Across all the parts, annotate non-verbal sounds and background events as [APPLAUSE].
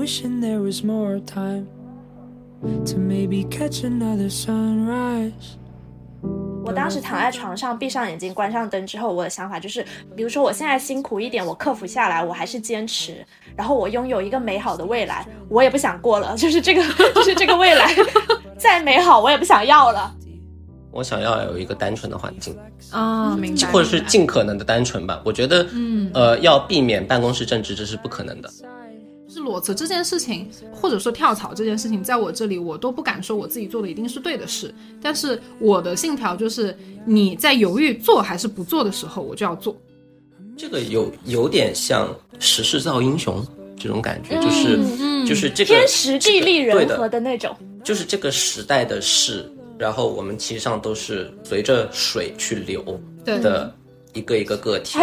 wishing there was more time to maybe catch another sunrise. 我当时躺在床上，闭上眼睛，关上灯之后，我的想法就是，比如说我现在辛苦一点，我克服下来，我还是坚持，然后我拥有一个美好的未来，我也不想过了，[LAUGHS] 就是这个，[LAUGHS] 就是这个未来，[LAUGHS] 再美好我也不想要了。我想要有一个单纯的环境啊，明白，或者是尽可能的单纯吧。我觉得，嗯，呃，要避免办公室政治，这是不可能的。是裸辞这件事情，或者说跳槽这件事情，在我这里，我都不敢说我自己做的一定是对的事。但是我的信条就是，你在犹豫做还是不做的时候，我就要做。这个有有点像时势造英雄这种感觉，就是就是这个天时地利人和的那种，就是这个时代的事。然后我们其实上都是随着水去流的一个一个个体。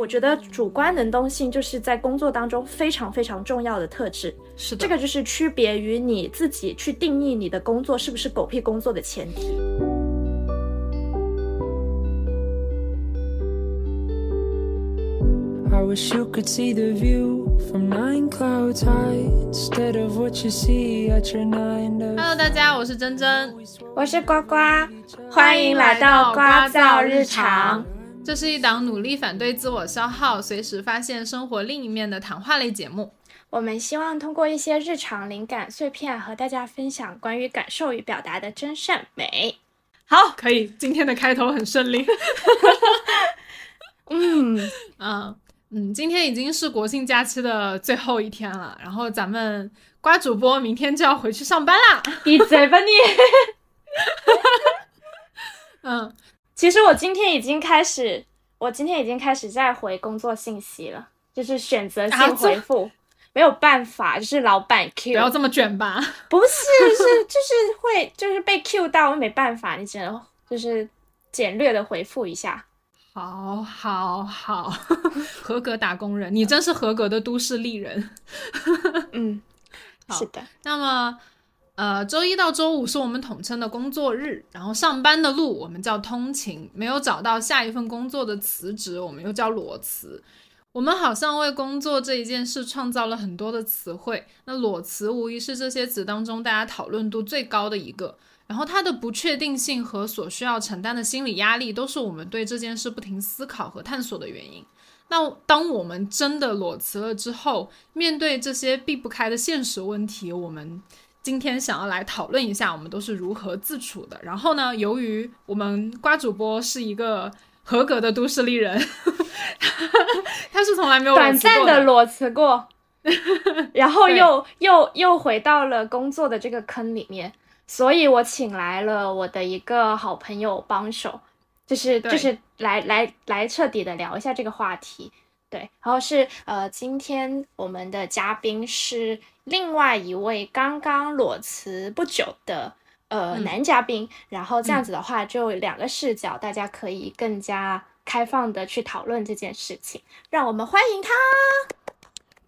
我觉得主观能动性就是在工作当中非常非常重要的特质。是的，这个就是区别于你自己去定义你的工作是不是狗屁工作的前提。I wish you could see the view from nine clouds high instead of what you see at your nine. Hello，大家，我是珍珍，我是呱呱，欢迎来到呱噪日常。这是一档努力反对自我消耗、随时发现生活另一面的谈话类节目。我们希望通过一些日常灵感碎片，和大家分享关于感受与表达的真善美。好，可以，今天的开头很顺利。[LAUGHS] [LAUGHS] 嗯嗯。嗯，今天已经是国庆假期的最后一天了，然后咱们瓜主播明天就要回去上班啦。闭嘴吧你！[LAUGHS] 嗯，其实我今天已经开始，我今天已经开始在回工作信息了，就是选择性回复，没有办法，就是老板 Q。不要这么卷吧？不是，是就是会就是被 Q 到，没办法，你只能就是简略的回复一下。好，好，好，[LAUGHS] 合格打工人，你真是合格的都市丽人。[LAUGHS] 嗯，是的。那么，呃，周一到周五是我们统称的工作日，然后上班的路我们叫通勤，没有找到下一份工作的辞职，我们又叫裸辞。我们好像为工作这一件事创造了很多的词汇，那裸辞无疑是这些词当中大家讨论度最高的一个。然后它的不确定性和所需要承担的心理压力，都是我们对这件事不停思考和探索的原因。那当我们真的裸辞了之后，面对这些避不开的现实问题，我们今天想要来讨论一下，我们都是如何自处的。然后呢，由于我们瓜主播是一个合格的都市丽人，[LAUGHS] 他是从来没有短暂的裸辞过，[LAUGHS] 然后又又又回到了工作的这个坑里面。所以我请来了我的一个好朋友帮手，就是就是来来来彻底的聊一下这个话题，对，然后是呃，今天我们的嘉宾是另外一位刚刚裸辞不久的呃男嘉宾，然后这样子的话就两个视角，大家可以更加开放的去讨论这件事情，让我们欢迎他。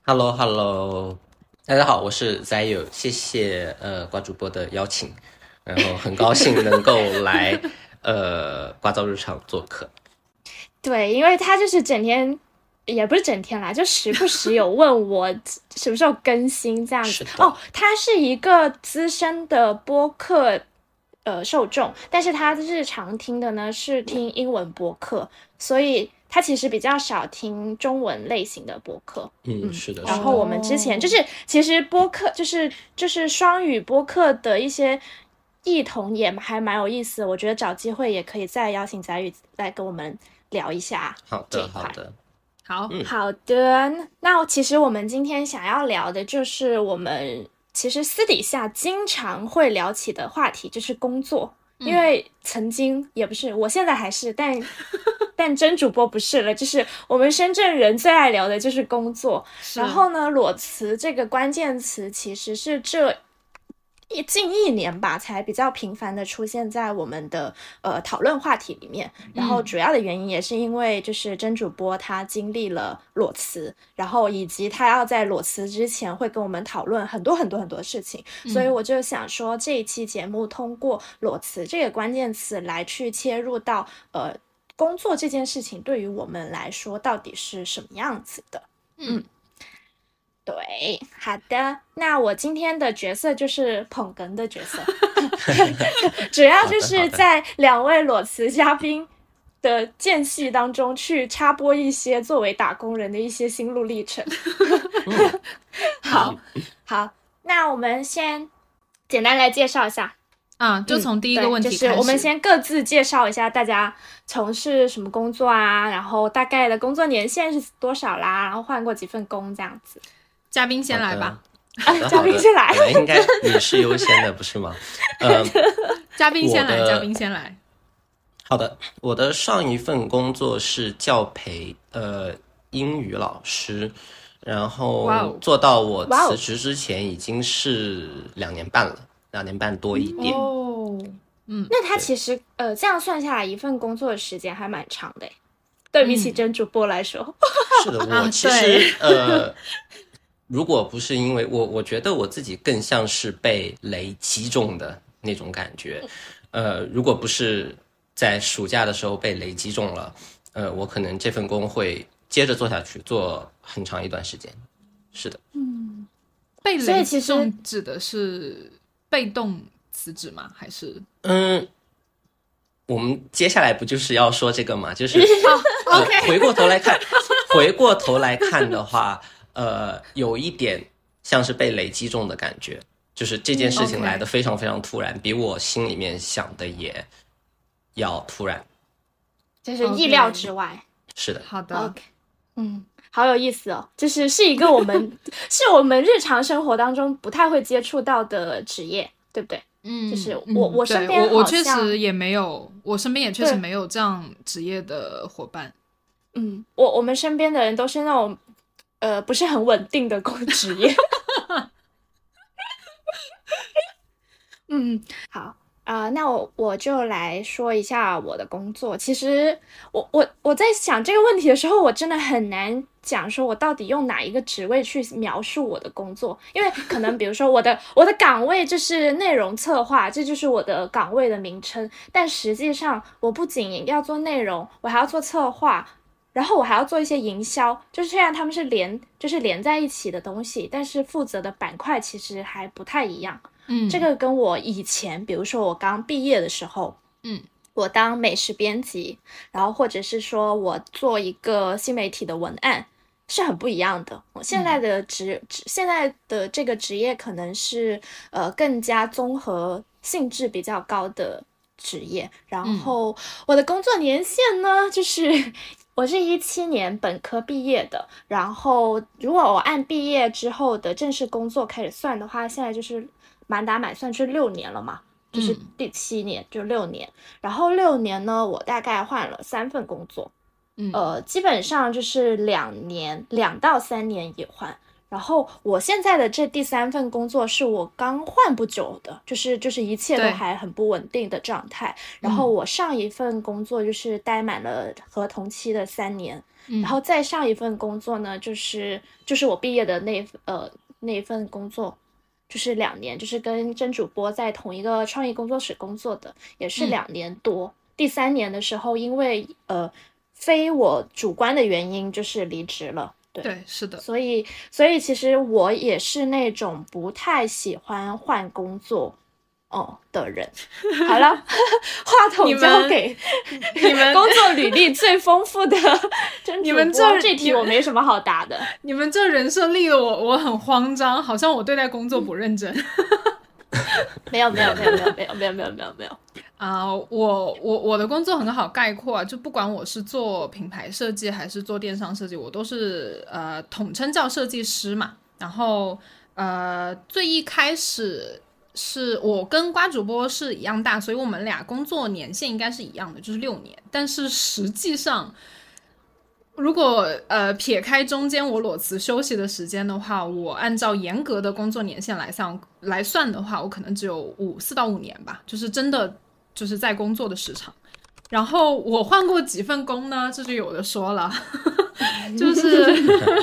Hello Hello。大家好，我是 Zayu，谢谢呃瓜主播的邀请，然后很高兴能够来 [LAUGHS] 呃瓜噪日常做客。对，因为他就是整天，也不是整天啦，就时不时有问我什么时候更新这样子。哦，他是一个资深的播客呃受众，但是他日常听的呢是听英文播客，所以。他其实比较少听中文类型的播客，嗯，是的。然后我们之前就是，其实播客就是就是双语播客的一些异同也还蛮有意思。我觉得找机会也可以再邀请翟宇来跟我们聊一下。好的，好的，好，好的。那其实我们今天想要聊的就是我们其实私底下经常会聊起的话题，就是工作。因为曾经也不是，我现在还是，但 [LAUGHS] 但真主播不是了。就是我们深圳人最爱聊的就是工作。然后呢，裸辞这个关键词其实是这。近一年吧，才比较频繁的出现在我们的呃讨论话题里面。然后主要的原因也是因为就是真主播他经历了裸辞，然后以及他要在裸辞之前会跟我们讨论很多很多很多事情，所以我就想说这一期节目通过裸辞这个关键词来去切入到呃工作这件事情对于我们来说到底是什么样子的。嗯，对。好的，那我今天的角色就是捧哏的角色，[LAUGHS] 主要就是在两位裸辞嘉宾的间隙当中去插播一些作为打工人的一些心路历程。好好，那我们先简单来介绍一下。啊，就从第一个问题开始，就是我们先各自介绍一下大家从事什么工作啊，然后大概的工作年限是多少啦，然后换过几份工这样子。嘉宾先来吧，[LAUGHS] 嘉宾先来，应该你是优先的，不是吗？[LAUGHS] 呃，嘉宾先来，嘉宾先来。好的，我的上一份工作是教培呃英语老师，然后做到我辞职之前已经是两年半了。两年半多一点。哦，嗯，那他其实呃，这样算下来，一份工作的时间还蛮长的，对比起真主播来说。是的，我其实呃，如果不是因为我，我觉得我自己更像是被雷击中的那种感觉。呃，如果不是在暑假的时候被雷击中了，呃，我可能这份工会接着做下去，做很长一段时间。是的，嗯，被雷击中指的是。被动辞职吗？还是嗯，我们接下来不就是要说这个吗？就是 [LAUGHS] 呃，回过头来看，[LAUGHS] 回过头来看的话，呃，有一点像是被雷击中的感觉，就是这件事情来的非常非常突然，比我心里面想的也要突然，就是意料之外。是的，好的，OK，嗯。好有意思哦，[LAUGHS] 就是是一个我们 [LAUGHS] 是我们日常生活当中不太会接触到的职业，对不对？嗯，就是我我身边我我确实也没有，我身边也确实没有这样职业的伙伴。嗯，我我们身边的人都是那种呃不是很稳定的工职业。[LAUGHS] [LAUGHS] 嗯，好。啊，那我我就来说一下我的工作。其实我我我在想这个问题的时候，我真的很难讲说我到底用哪一个职位去描述我的工作，因为可能比如说我的我的岗位就是内容策划，这就是我的岗位的名称。但实际上，我不仅要做内容，我还要做策划，然后我还要做一些营销。就是虽然他们是连就是连在一起的东西，但是负责的板块其实还不太一样。嗯，这个跟我以前，比如说我刚毕业的时候，嗯，我当美食编辑，然后或者是说我做一个新媒体的文案，是很不一样的。我现在的职职，现在的这个职业可能是呃更加综合性质比较高的职业。然后我的工作年限呢，就是我是一七年本科毕业的，然后如果我按毕业之后的正式工作开始算的话，现在就是。满打满算是六年了嘛，就是第七年就六年，然后六年呢，我大概换了三份工作，嗯，呃，基本上就是两年两到三年也换。然后我现在的这第三份工作是我刚换不久的，就是就是一切都还很不稳定的状态。然后我上一份工作就是待满了合同期的三年，然后再上一份工作呢，就是就是我毕业的那呃那份工作。就是两年，就是跟真主播在同一个创意工作室工作的，也是两年多。第三年的时候，因为呃非我主观的原因，就是离职了。对，是的。所以，所以其实我也是那种不太喜欢换工作。哦的人，好了，[LAUGHS] 话筒交给你们 [LAUGHS] 工作履历最丰富的 [LAUGHS] 你们这这题我没什么好答的。你们这人设立的我我很慌张，好像我对待工作不认真。[LAUGHS] 没有没有没有没有没有没有没有没有啊！我我我的工作很好概括啊，就不管我是做品牌设计还是做电商设计，我都是呃统称叫设计师嘛。然后呃最一开始。是我跟瓜主播是一样大，所以我们俩工作年限应该是一样的，就是六年。但是实际上，如果呃撇开中间我裸辞休息的时间的话，我按照严格的工作年限来算来算的话，我可能只有五四到五年吧，就是真的就是在工作的时长。然后我换过几份工呢？这就有的说了，[LAUGHS] 就是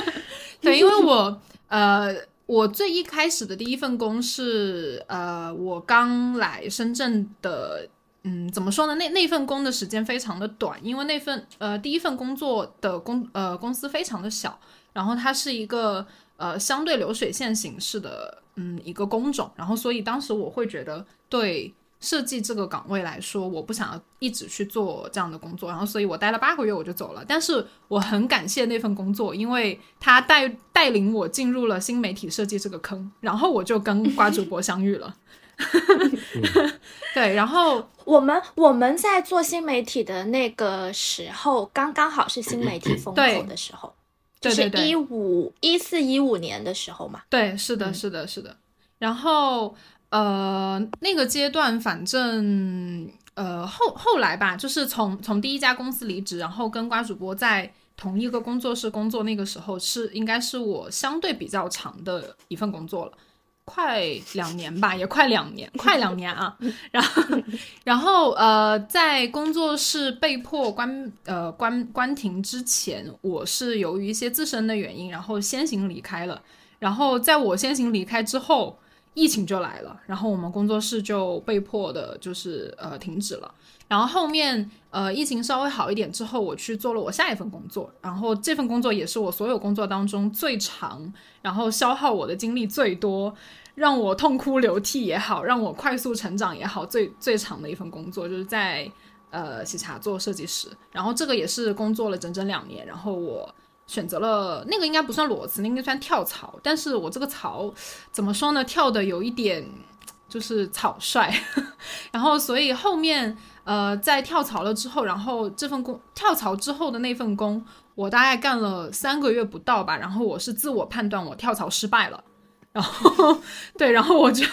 [LAUGHS] 对，因为我呃。我最一开始的第一份工是，呃，我刚来深圳的，嗯，怎么说呢？那那份工的时间非常的短，因为那份呃第一份工作的公呃公司非常的小，然后它是一个呃相对流水线形式的嗯一个工种，然后所以当时我会觉得对设计这个岗位来说，我不想要一直去做这样的工作，然后所以我待了八个月我就走了。但是我很感谢那份工作，因为它带带领我进入了新媒体设计这个坑，然后我就跟瓜主播相遇了。[LAUGHS] 对，然后我们我们在做新媒体的那个时候，刚刚好是新媒体风口的时候，对对对，一五一四一五年的时候嘛。对，是的，是的，是的。然后呃，那个阶段，反正呃后后来吧，就是从从第一家公司离职，然后跟瓜主播在同一个工作室工作，那个时候是应该是我相对比较长的一份工作了。快两年吧，[LAUGHS] 也快两年，[LAUGHS] 快两年啊。[LAUGHS] 然后，然后呃，在工作室被迫关呃关关停之前，我是由于一些自身的原因，然后先行离开了。然后在我先行离开之后，疫情就来了，然后我们工作室就被迫的就是呃停止了。然后后面，呃，疫情稍微好一点之后，我去做了我下一份工作。然后这份工作也是我所有工作当中最长，然后消耗我的精力最多，让我痛哭流涕也好，让我快速成长也好，最最长的一份工作，就是在呃喜茶做设计师。然后这个也是工作了整整两年。然后我选择了那个应该不算裸辞，那应该算跳槽。但是我这个槽怎么说呢？跳的有一点就是草率。[LAUGHS] 然后所以后面。呃，在跳槽了之后，然后这份工跳槽之后的那份工，我大概干了三个月不到吧。然后我是自我判断我跳槽失败了，然后对，然后我就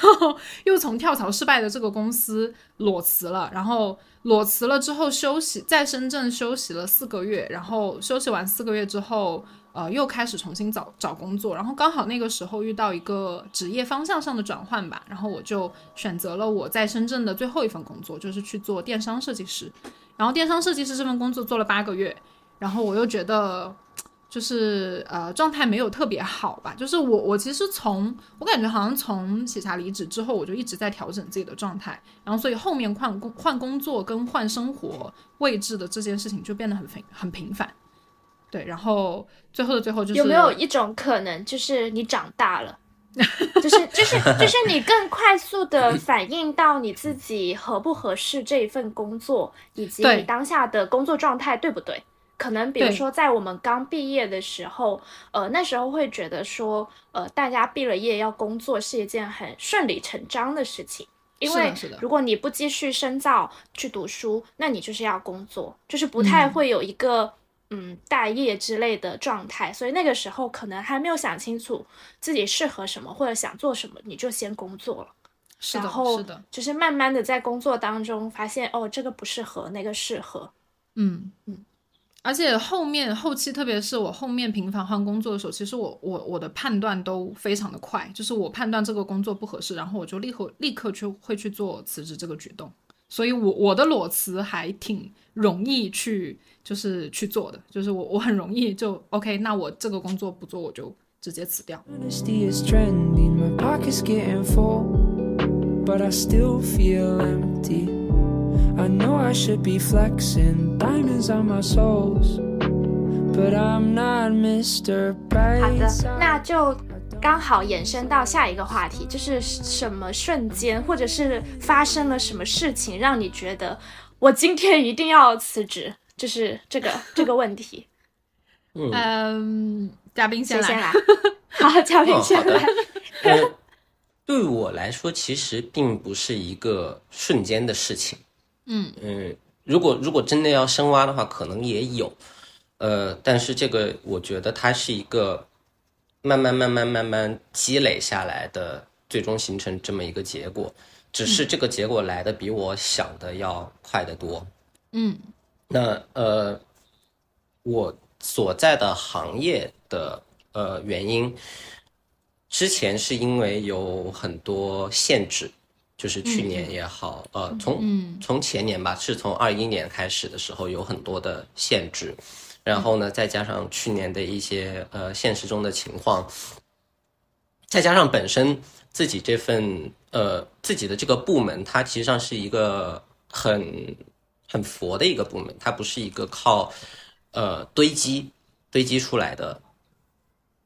又从跳槽失败的这个公司裸辞了。然后裸辞了之后休息，在深圳休息了四个月。然后休息完四个月之后。呃，又开始重新找找工作，然后刚好那个时候遇到一个职业方向上的转换吧，然后我就选择了我在深圳的最后一份工作，就是去做电商设计师。然后电商设计师这份工作做了八个月，然后我又觉得就是呃状态没有特别好吧，就是我我其实从我感觉好像从喜茶离职之后，我就一直在调整自己的状态，然后所以后面换工换工作跟换生活位置的这件事情就变得很频很频繁。对，然后最后的最后就是有没有一种可能，就是你长大了，就是 [LAUGHS] 就是就是你更快速的反映到你自己合不合适这一份工作，以及你当下的工作状态对不对？可能比如说在我们刚毕业的时候，呃，那时候会觉得说，呃，大家毕了业要工作是一件很顺理成章的事情，因为如果你不继续深造去读书，那你就是要工作，就是不太会有一个。嗯，待业之类的状态，所以那个时候可能还没有想清楚自己适合什么或者想做什么，你就先工作了。是的，是的，就是慢慢的在工作当中发现，哦，这个不适合，那个适合。嗯嗯。而且后面后期，特别是我后面频繁换工作的时候，其实我我我的判断都非常的快，就是我判断这个工作不合适，然后我就立刻立刻去会去做辞职这个举动。所以，我我的裸辞还挺容易去，就是去做的，就是我我很容易就 OK，那我这个工作不做，我就直接辞掉。好的，那就。刚好延伸到下一个话题，就是什么瞬间，或者是发生了什么事情，让你觉得我今天一定要辞职，就是这个这个问题。嗯，嘉宾先来。好，嘉宾先来。对我来说，其实并不是一个瞬间的事情。嗯嗯，如果如果真的要深挖的话，可能也有。呃，但是这个我觉得它是一个。慢慢慢慢慢慢积累下来的，最终形成这么一个结果，只是这个结果来的比我想的要快得多。嗯，那呃，我所在的行业的呃原因，之前是因为有很多限制，就是去年也好，呃，从从前年吧，是从二一年开始的时候有很多的限制。然后呢，再加上去年的一些呃现实中的情况，再加上本身自己这份呃自己的这个部门，它其实上是一个很很佛的一个部门，它不是一个靠呃堆积堆积出来的，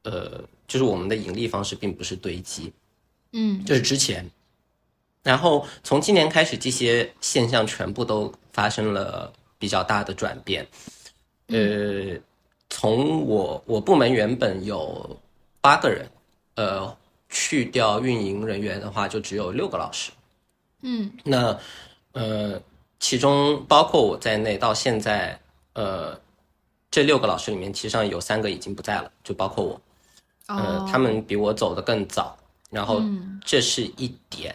呃。就是我们的盈利方式并不是堆积，嗯就是之前。然后从今年开始，这些现象全部都发生了比较大的转变。呃，从我我部门原本有八个人，呃，去掉运营人员的话，就只有六个老师。嗯那呃，其中包括我在内，到现在，呃，这六个老师里面，其实上有三个已经不在了，就包括我。呃哦，，他们比我走得更早，然后嗯这是一点。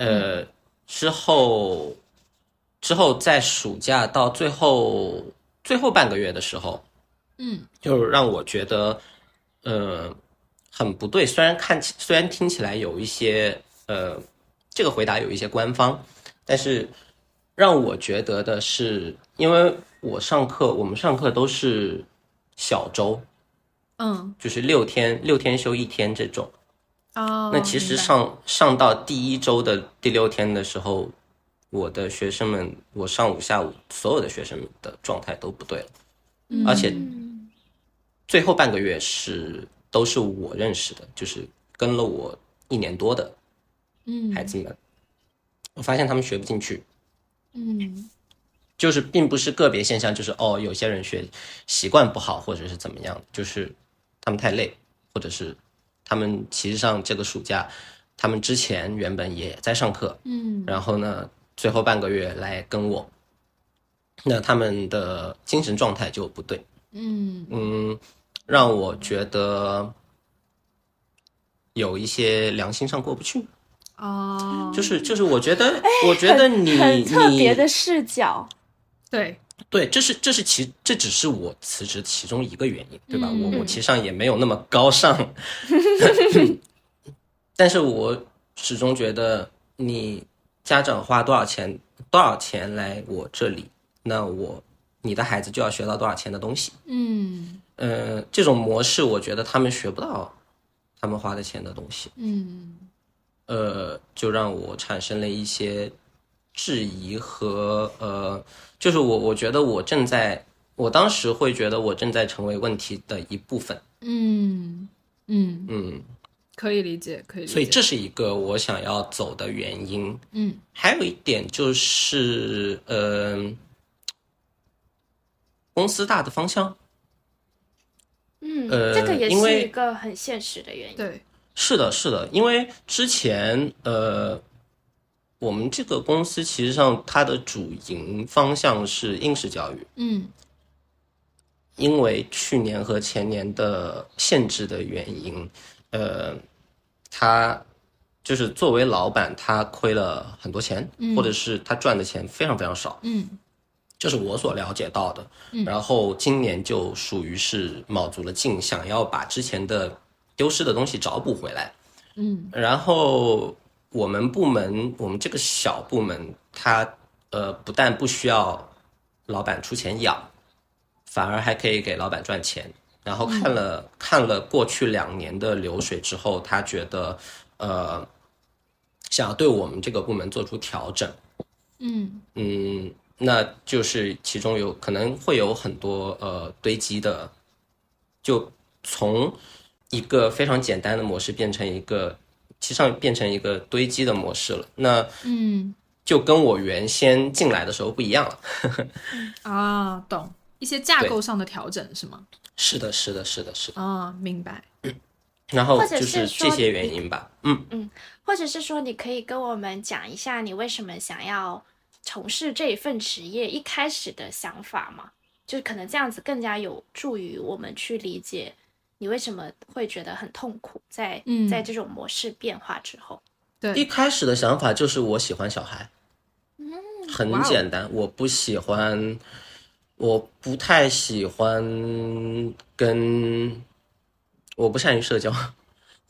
呃，之后之后在暑假到最后最后半个月的时候，嗯就让我觉得，呃，很不对。虽然看起，虽然听起来有一些，呃，这个回答有一些官方，但是让我觉得的是，因为我上课，我们上课都是小周，嗯就是六天六天休一天这种。哦，那其实上上到第一周的第六天的时候，我的学生们，我上午下午所有的学生们的状态都不对了，嗯。而且最后半个月是都是我认识的，就是跟了我一年多的嗯。孩子们，我发现他们学不进去，嗯。就是并不是个别现象，就是哦，有些人学习惯不好，或者是怎么样，就是他们太累，或者是他们其实上这个暑假，他们之前原本也在上课，嗯然后呢，最后半个月来跟我，那他们的精神状态就不对，嗯。嗯，让我觉得有一些良心上过不去，哦，就是就是我觉得，我觉得你很特别的视角。对，对，这是这是其这只是我辞职其中一个原因，对吧？嗯我我其实上也没有那么高尚 [LAUGHS] [LAUGHS] 但是我始终觉得你家长花多少钱多少钱来我这里，那我你的孩子就要学到多少钱的东西。嗯呃，这种模式我觉得他们学不到他们花的钱的东西，嗯呃，就让我产生了一些质疑和呃，就是我我觉得我正在，我当时会觉得我正在成为问题的一部分，嗯嗯，嗯，可以理解，可以理解。所以这是一个我想要走的原因。嗯还有一点就是，呃，公司大的方向嗯，呃这个也是一个很现实的原因。对，是的，是的，因为之前呃，我们这个公司其实上它的主营方向是应试教育，嗯因为去年和前年的限制的原因，呃，他就是作为老板，他亏了很多钱，或者是他赚的钱非常非常少，嗯这是我所了解到的。然后今年就属于是卯足了劲，想要把之前的丢失的东西找补回来。嗯然后我们部门，我们这个小部门，它呃不但不需要老板出钱养，反而还可以给老板赚钱。然后看了、看了过去两年的流水之后，他觉得呃想要对我们这个部门做出调整。嗯嗯，那就是其中有可能会有很多呃堆积的，就从一个非常简单的模式变成一个，其实上变成一个堆积的模式了。那嗯就跟我原先进来的时候不一样了。[LAUGHS] 啊，懂一些架构上的调整是吗？是的，是的，是的，是的。啊，明白。[CLEARS THROAT] 然后或者就是说这些原因吧。嗯，或者是说，你可以跟我们讲一下你为什么想要从事这一份职业一开始的想法吗？就是可能这样子更加有助于我们去理解你为什么会觉得很痛苦在，嗯在这种模式变化之后。对一，开始的想法就是我喜欢小孩，很哇哦简单，我不喜欢，我不太喜欢跟，我不善于社交，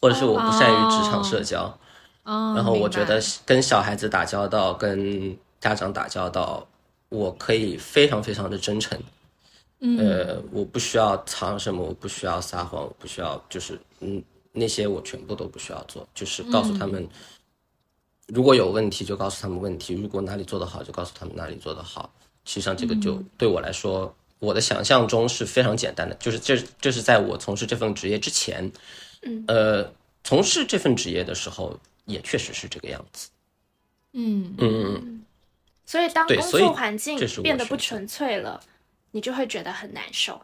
或者是我不善于职场社交。哦，然后我觉得跟小孩子打交道，跟家长打交道，我可以非常非常的真诚。嗯。呃，我不需要藏什么，我不需要撒谎，我不需要就是嗯那些我全部都不需要做，就是告诉他们，如果有问题就告诉他们问题，如果哪里做得好就告诉他们哪里做得好。实际上这个就对我来说，我的想象中是非常简单的，就是这这是在我从事这份职业之前，嗯。呃，从事这份职业的时候，也确实是这个样子。嗯。嗯嗯嗯，所以当工作环境变得不纯粹了，你就会觉得很难受。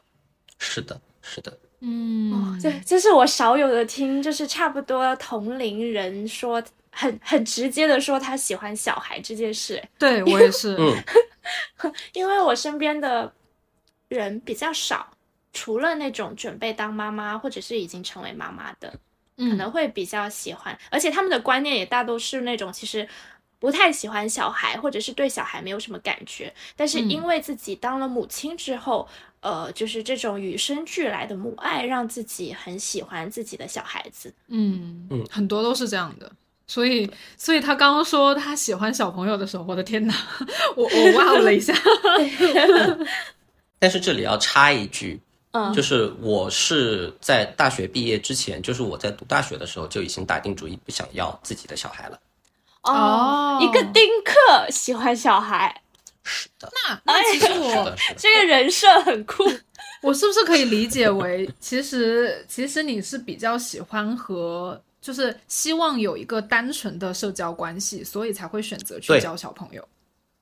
是的，是的。嗯，这这是我少有的听，就是差不多同龄人说很很直接的说他喜欢小孩这件事，对我也是。嗯 [LAUGHS] 因为我身边的人比较少，除了那种准备当妈妈或者是已经成为妈妈的，嗯可能会比较喜欢，而且他们的观念也大都是那种其实不太喜欢小孩，或者是对小孩没有什么感觉，但是因为自己当了母亲之后，呃，就是这种与生俱来的母爱，让自己很喜欢自己的小孩子。嗯嗯很多都是这样的。所以，所以他刚刚说他喜欢小朋友的时候，我的天哪，我我 [LAUGHS] 哇哦了一下。[LAUGHS] 但是这里要插一句，嗯，就是我是在大学毕业之前，就是我在读大学的时候就已经打定主意不想要自己的小孩了。哦，哦一个丁克喜欢小孩，是的，那那其实我。这个人设很酷。[LAUGHS] 我是不是可以理解为，其实其实你是比较喜欢和就是希望有一个单纯的社交关系，所以才会选择去对交小朋友。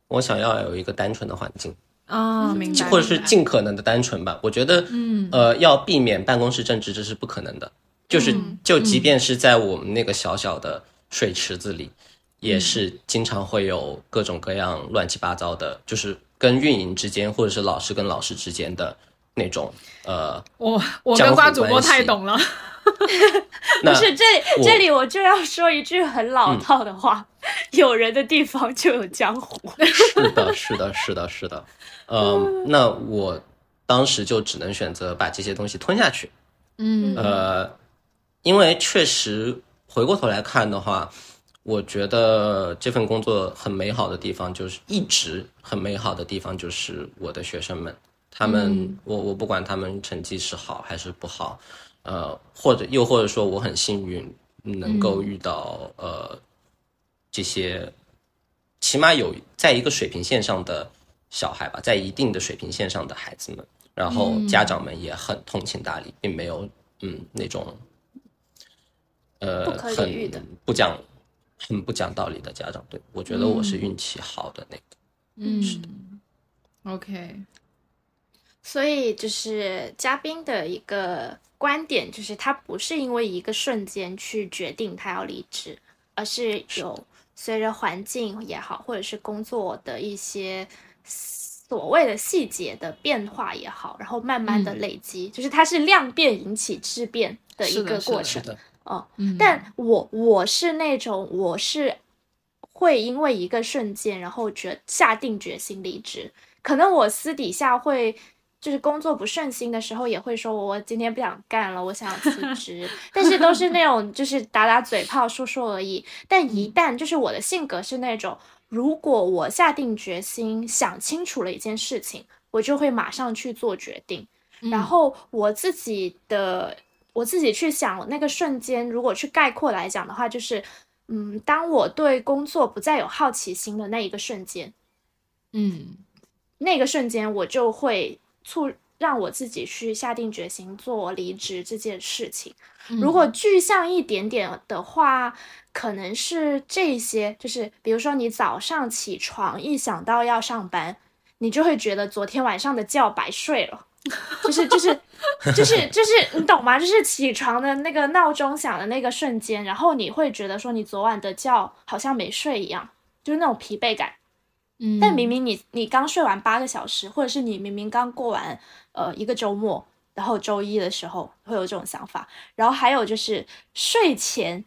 我想要有一个单纯的环境，啊、明白。或者是尽可能的单纯吧。我觉得，嗯呃，要避免办公室政治，这是不可能的。就是嗯就即便是在我们那个小小的水池子里，嗯也是经常会有各种各样乱七八糟的，就是跟运营之间，或者是老师跟老师之间的那种呃，我我跟瓜主播太懂了。[LAUGHS] 不是这我这里我就要说一句很老套的话：[LAUGHS] 有人的地方就有江湖。[LAUGHS] 是的，是的，是的，是的，嗯，那我当时就只能选择把这些东西吞下去。嗯呃，因为确实回过头来看的话，我觉得这份工作很美好的地方，就是一直很美好的地方，就是我的学生们，他们，我我不管他们成绩是好还是不好，呃，或者又或者说我很幸运能够遇到、呃这些，起码有在一个水平线上的小孩吧，在一定的水平线上的孩子们，然后家长们也很通情达理，并没有嗯那种呃不可理喻的。很不讲很不讲道理的家长。对我觉得我是运气好的那个。嗯，OK，所以就是嘉宾的一个观点，就是他不是因为一个瞬间去决定他要离职，而是有随着环境也好，或者是工作的一些所谓的细节的变化也好，然后慢慢的累积，就是它是量变引起质变的一是的是的个过程。是的，哦，嗯，但我我是那种我是会因为一个瞬间，然后决下定决心离职。可能我私底下会就是工作不顺心的时候，也会说我今天不想干了，我想辞职。[LAUGHS] 但是都是那种就是打打嘴炮说说而已。但一旦就是我的性格是那种，如果我下定决心想清楚了一件事情，我就会马上去做决定。然后我自己的我自己去想那个瞬间，如果去概括来讲的话，就是，嗯，当我对工作不再有好奇心的那一个瞬间，嗯那个瞬间我就会促让我自己去下定决心做离职这件事情。如果具象一点点的话，可能是这些，就是比如说你早上起床一想到要上班，你就会觉得昨天晚上的觉白睡了。就是就是就是就是你懂吗？就是起床的那个闹钟响的那个瞬间，然后你会觉得说你昨晚的觉好像没睡一样，就是那种疲惫感。嗯，但明明你你刚睡完八个小时，或者是你明明刚过完呃一个周末，然后周一的时候会有这种想法。然后还有就是睡前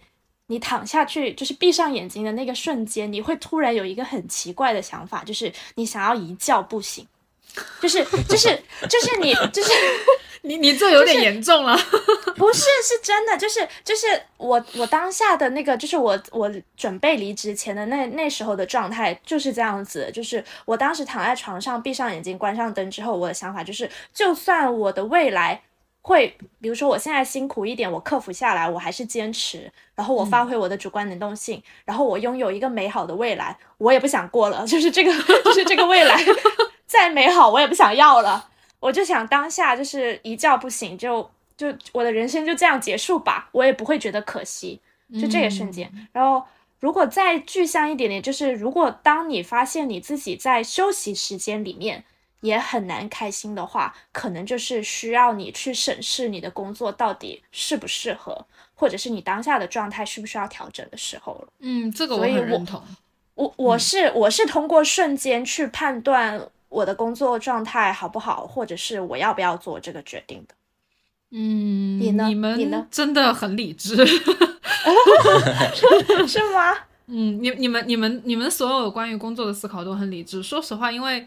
你躺下去，就是闭上眼睛的那个瞬间，你会突然有一个很奇怪的想法，就是你想要一觉不醒，就是就是就是你就是。[LAUGHS] 你你这有点严重了。不是，是真的，就是就是我我当下的那个，就是我我准备离职前的那那时候的状态就是这样子，就是我当时躺在床上，闭上眼睛，关上灯之后，我的想法就是，就算我的未来会，比如说我现在辛苦一点，我克服下来，我还是坚持，然后我发挥我的主观能动性，然后我拥有一个美好的未来，我也不想过了，就是这个就是这个未来再美好，我也不想要了。我就想当下就是一觉不醒就就我的人生就这样结束吧，我也不会觉得可惜。就这个瞬间，然后如果再具象一点点，就是如果当你发现你自己在休息时间里面也很难开心的话，可能就是需要你去审视你的工作到底适不适合，或者是你当下的状态需不需要调整的时候了。嗯，这个我认同。我我是我是通过瞬间去判断我的工作状态好不好，或者是我要不要做这个决定的。嗯，你呢你你呢们真的很理智。[LAUGHS] 是吗？[LAUGHS] 嗯，你你们你们你们所有关于工作的思考都很理智。说实话，因为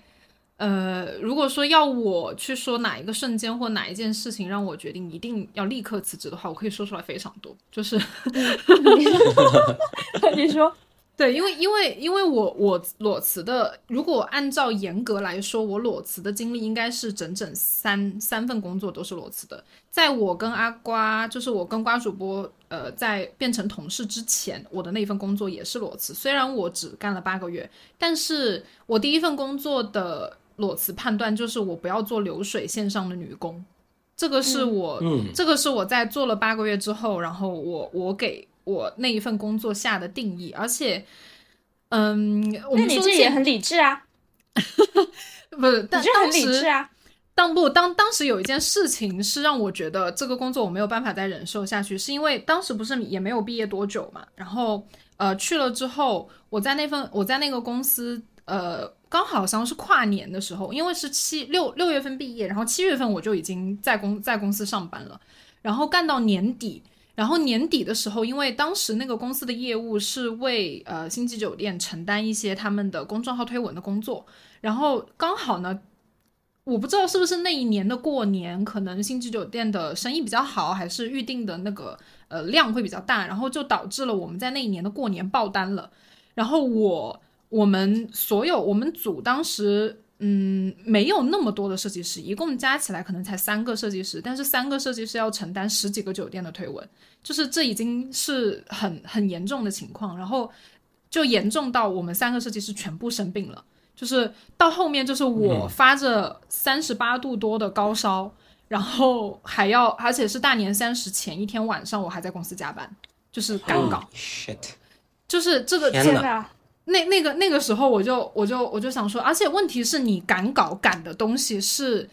呃，如果说要我去说哪一个瞬间或哪一件事情让我决定一定要立刻辞职的话，我可以说出来非常多。就是你说，[LAUGHS] 对，因为因为因为我我裸辞的，如果按照严格来说，我裸辞的经历应该是整整三三份工作都是裸辞的。在我跟阿瓜，就是我跟瓜主播，呃，在变成同事之前，我的那份工作也是裸辞。虽然我只干了八个月，但是我第一份工作的裸辞判断就是我不要做流水线上的女工。这个是我，嗯这个是我在做了八个月之后，然后我我给我那一份工作下的定义，而且，嗯，我说起你这也很理智啊，[LAUGHS] 不是，你但当时理智啊。当不当当时有一件事情是让我觉得这个工作我没有办法再忍受下去，是因为当时不是也没有毕业多久嘛，然后呃去了之后，我在那份我在那个公司呃刚好像是跨年的时候，因为是七六六月份毕业，然后七月份我就已经在公在公司上班了，然后干到年底。然后年底的时候，因为当时那个公司的业务是为呃星级酒店承担一些他们的公众号推文的工作，然后刚好呢，我不知道是不是那一年的过年，可能星级酒店的生意比较好，还是预定的那个呃量会比较大，然后就导致了我们在那一年的过年爆单了。然后我我们所有我们组当时嗯没有那么多的设计师，一共加起来可能才三个设计师，但是三个设计师要承担十几个酒店的推文，就是这已经是很很严重的情况，然后就严重到我们三个设计师全部生病了。就是到后面，就是我发着三十八度多的高烧，然后还要，而且是大年三十前一天晚上，我还在公司加班，就是赶稿 shit！就是这个天哪真的啊，那那个那个时候，我就我就我就想说，而且问题是你赶稿赶的东西是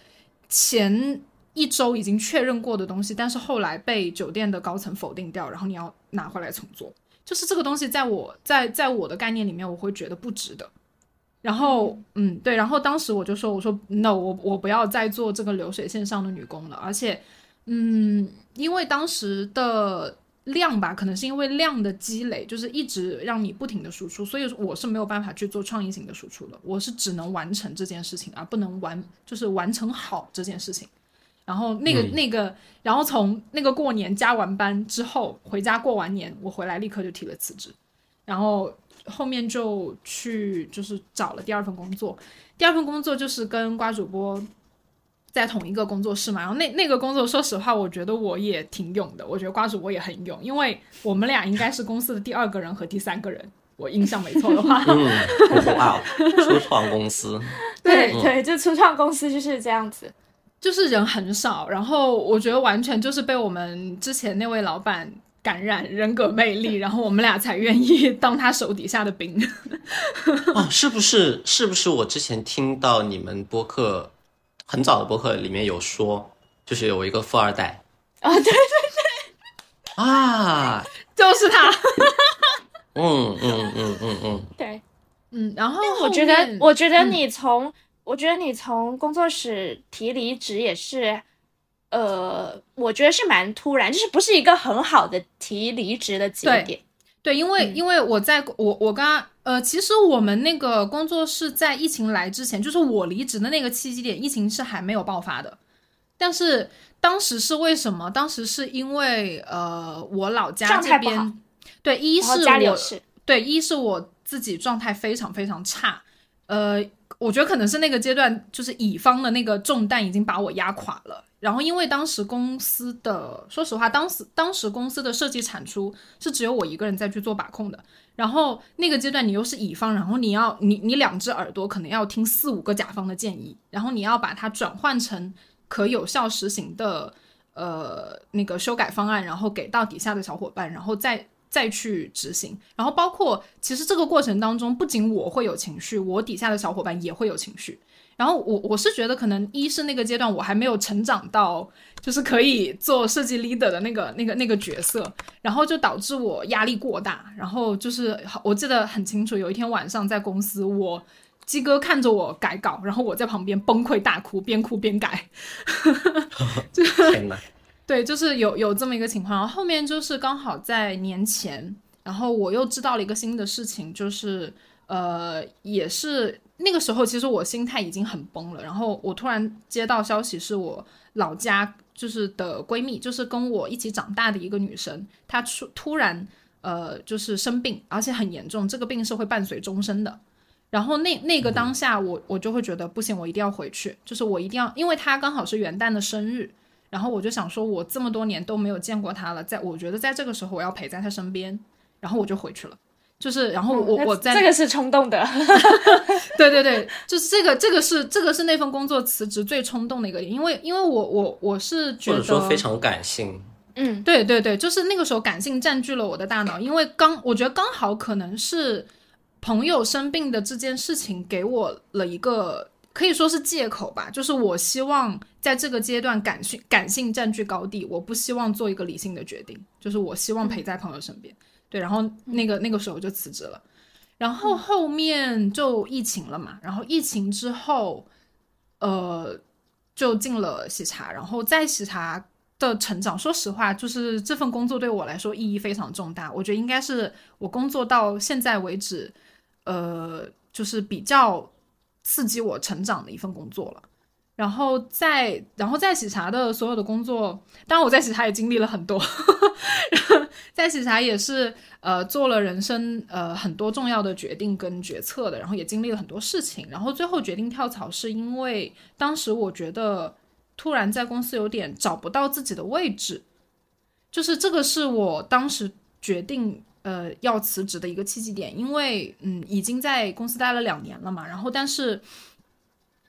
前一周已经确认过的东西，但是后来被酒店的高层否定掉，然后你要拿回来重做，就是这个东西在我在在我的概念里面，我会觉得不值得。然后，嗯，对，然后当时我就说，我说 no，我我不要再做这个流水线上的女工了，而且，嗯，因为当时的量吧，可能是因为量的积累，就是一直让你不停的输出，所以我是没有办法去做创意型的输出的，我是只能完成这件事情，而不能完就是完成好这件事情。然后那个、嗯。那个，然后从那个过年加完班之后回家过完年，我回来立刻就提了辞职，然后后面就去就是找了第二份工作，第二份工作就是跟瓜主播在同一个工作室嘛，然后那那个工作，说实话，我觉得我也挺勇的，我觉得瓜主我也很勇，因为我们俩应该是公司的第二个人和第三个人，我印象没错的话，嗯，[LAUGHS] 哇哦，初创公司，[LAUGHS] 嗯对对，就初创公司就是这样子。就是人很少，然后我觉得完全就是被我们之前那位老板感染人格魅力，然后我们俩才愿意当他手底下的兵。[LAUGHS] 哦，是不是？是不是我之前听到你们播客很早的博客里面有说，就是有一个富二代啊，对对对，啊？就是他，嗯嗯嗯嗯嗯，对，嗯，然后我觉得，我觉得嗯。你从，我觉得你从工作室提离职也是，呃，我觉得是蛮突然，就是不是一个很好的提离职的节对点。对，因为、嗯因为我在我我刚刚呃，其实我们那个工作室在疫情来之前，就是我离职的那个契机点，疫情是还没有爆发的。但是当时是为什么？当时是因为呃，我老家这边，对，一是我对，一是我自己状态非常非常差，呃，我觉得可能是那个阶段，就是乙方的那个重担已经把我压垮了。然后因为当时公司的，说实话，当时当时公司的设计产出是只有我一个人在去做把控的。然后那个阶段你又是乙方，然后你要你你两只耳朵可能要听四五个甲方的建议，然后你要把它转换成可有效实行的呃那个修改方案，然后给到底下的小伙伴，然后再再去执行。然后包括其实这个过程当中，不仅我会有情绪，我底下的小伙伴也会有情绪。然后我我是觉得，可能一是那个阶段我还没有成长到，就是可以做设计 leader 的那个那个那个角色，然后就导致我压力过大。然后就是我记得很清楚，有一天晚上在公司，我鸡哥看着我改稿，然后我在旁边崩溃大哭，边哭边改。[LAUGHS] 天哪！[LAUGHS] 对，就是有有这么一个情况。然后后面就是刚好在年前，然后我又知道了一个新的事情，就是呃，也是。那个时候，其实我心态已经很崩了。然后我突然接到消息，是我老家就是的闺蜜，就是跟我一起长大的一个女生，她突突然呃就是生病，而且很严重，这个病是会伴随终身的。然后那那个当下，我我就会觉得不行，我一定要回去，就是我一定要，因为她刚好是元旦的生日，然后我就想说，我这么多年都没有见过她了，在我觉得在这个时候我要陪在她身边，然后我就回去了。就是，然后我我在这个是冲动的，[LAUGHS] 对对对，就是这个这个是这个是那份工作辞职最冲动的一个点，因为因为我我我是觉得说非常感性，嗯，对对对，就是那个时候感性占据了我的大脑，因为刚我觉得刚好可能是朋友生病的这件事情给我了一个可以说是借口吧，就是我希望在这个阶段感性感性占据高地，我不希望做一个理性的决定，就是我希望陪在朋友身边。对，然后那个那个时候就辞职了，然后后面就疫情了嘛，然后疫情之后，呃，就进了喜茶，然后在喜茶的成长，说实话，就是这份工作对我来说意义非常重大，我觉得应该是我工作到现在为止，呃，就是比较刺激我成长的一份工作了。然后在然后在喜茶的所有的工作，当然我在喜茶也经历了很多，[LAUGHS] 在喜茶也是呃做了人生呃很多重要的决定跟决策的，然后也经历了很多事情，然后最后决定跳槽是因为当时我觉得突然在公司有点找不到自己的位置，就是这个是我当时决定呃要辞职的一个契机点，因为嗯已经在公司待了两年了嘛，然后但是。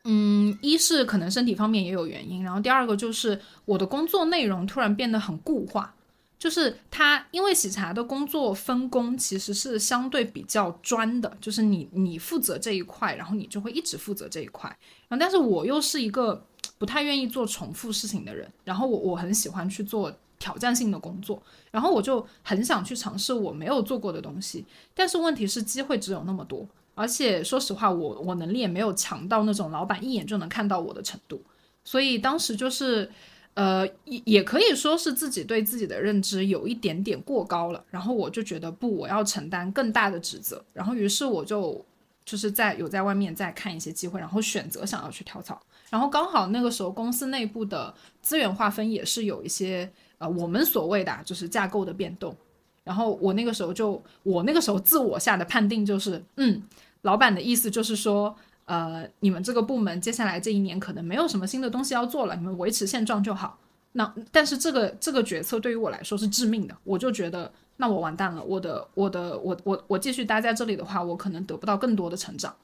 嗯，一是可能身体方面也有原因，然后第二个就是我的工作内容突然变得很固化，就是他因为喜茶的工作分工其实是相对比较专的，就是你你负责这一块，然后你就会一直负责这一块，然后但是我又是一个不太愿意做重复事情的人，然后我我很喜欢去做挑战性的工作，然后我就很想去尝试我没有做过的东西，但是问题是机会只有那么多。而且说实话，我我能力也没有强到那种老板一眼就能看到我的程度，所以当时就是，呃，也也可以说是自己对自己的认知有一点点过高了。然后我就觉得不，我要承担更大的职责。然后于是我就就是在有在外面再看一些机会，然后选择想要去跳槽。然后刚好那个时候公司内部的资源划分也是有一些呃我们所谓的就是架构的变动。然后我那个时候就我那个时候自我下的判定就是嗯。老板的意思就是说，呃，你们这个部门接下来这一年可能没有什么新的东西要做了，你们维持现状就好。那但是这个这个决策对于我来说是致命的，我就觉得那我完蛋了，我的我的我我我继续待在这里的话，我可能得不到更多的成长。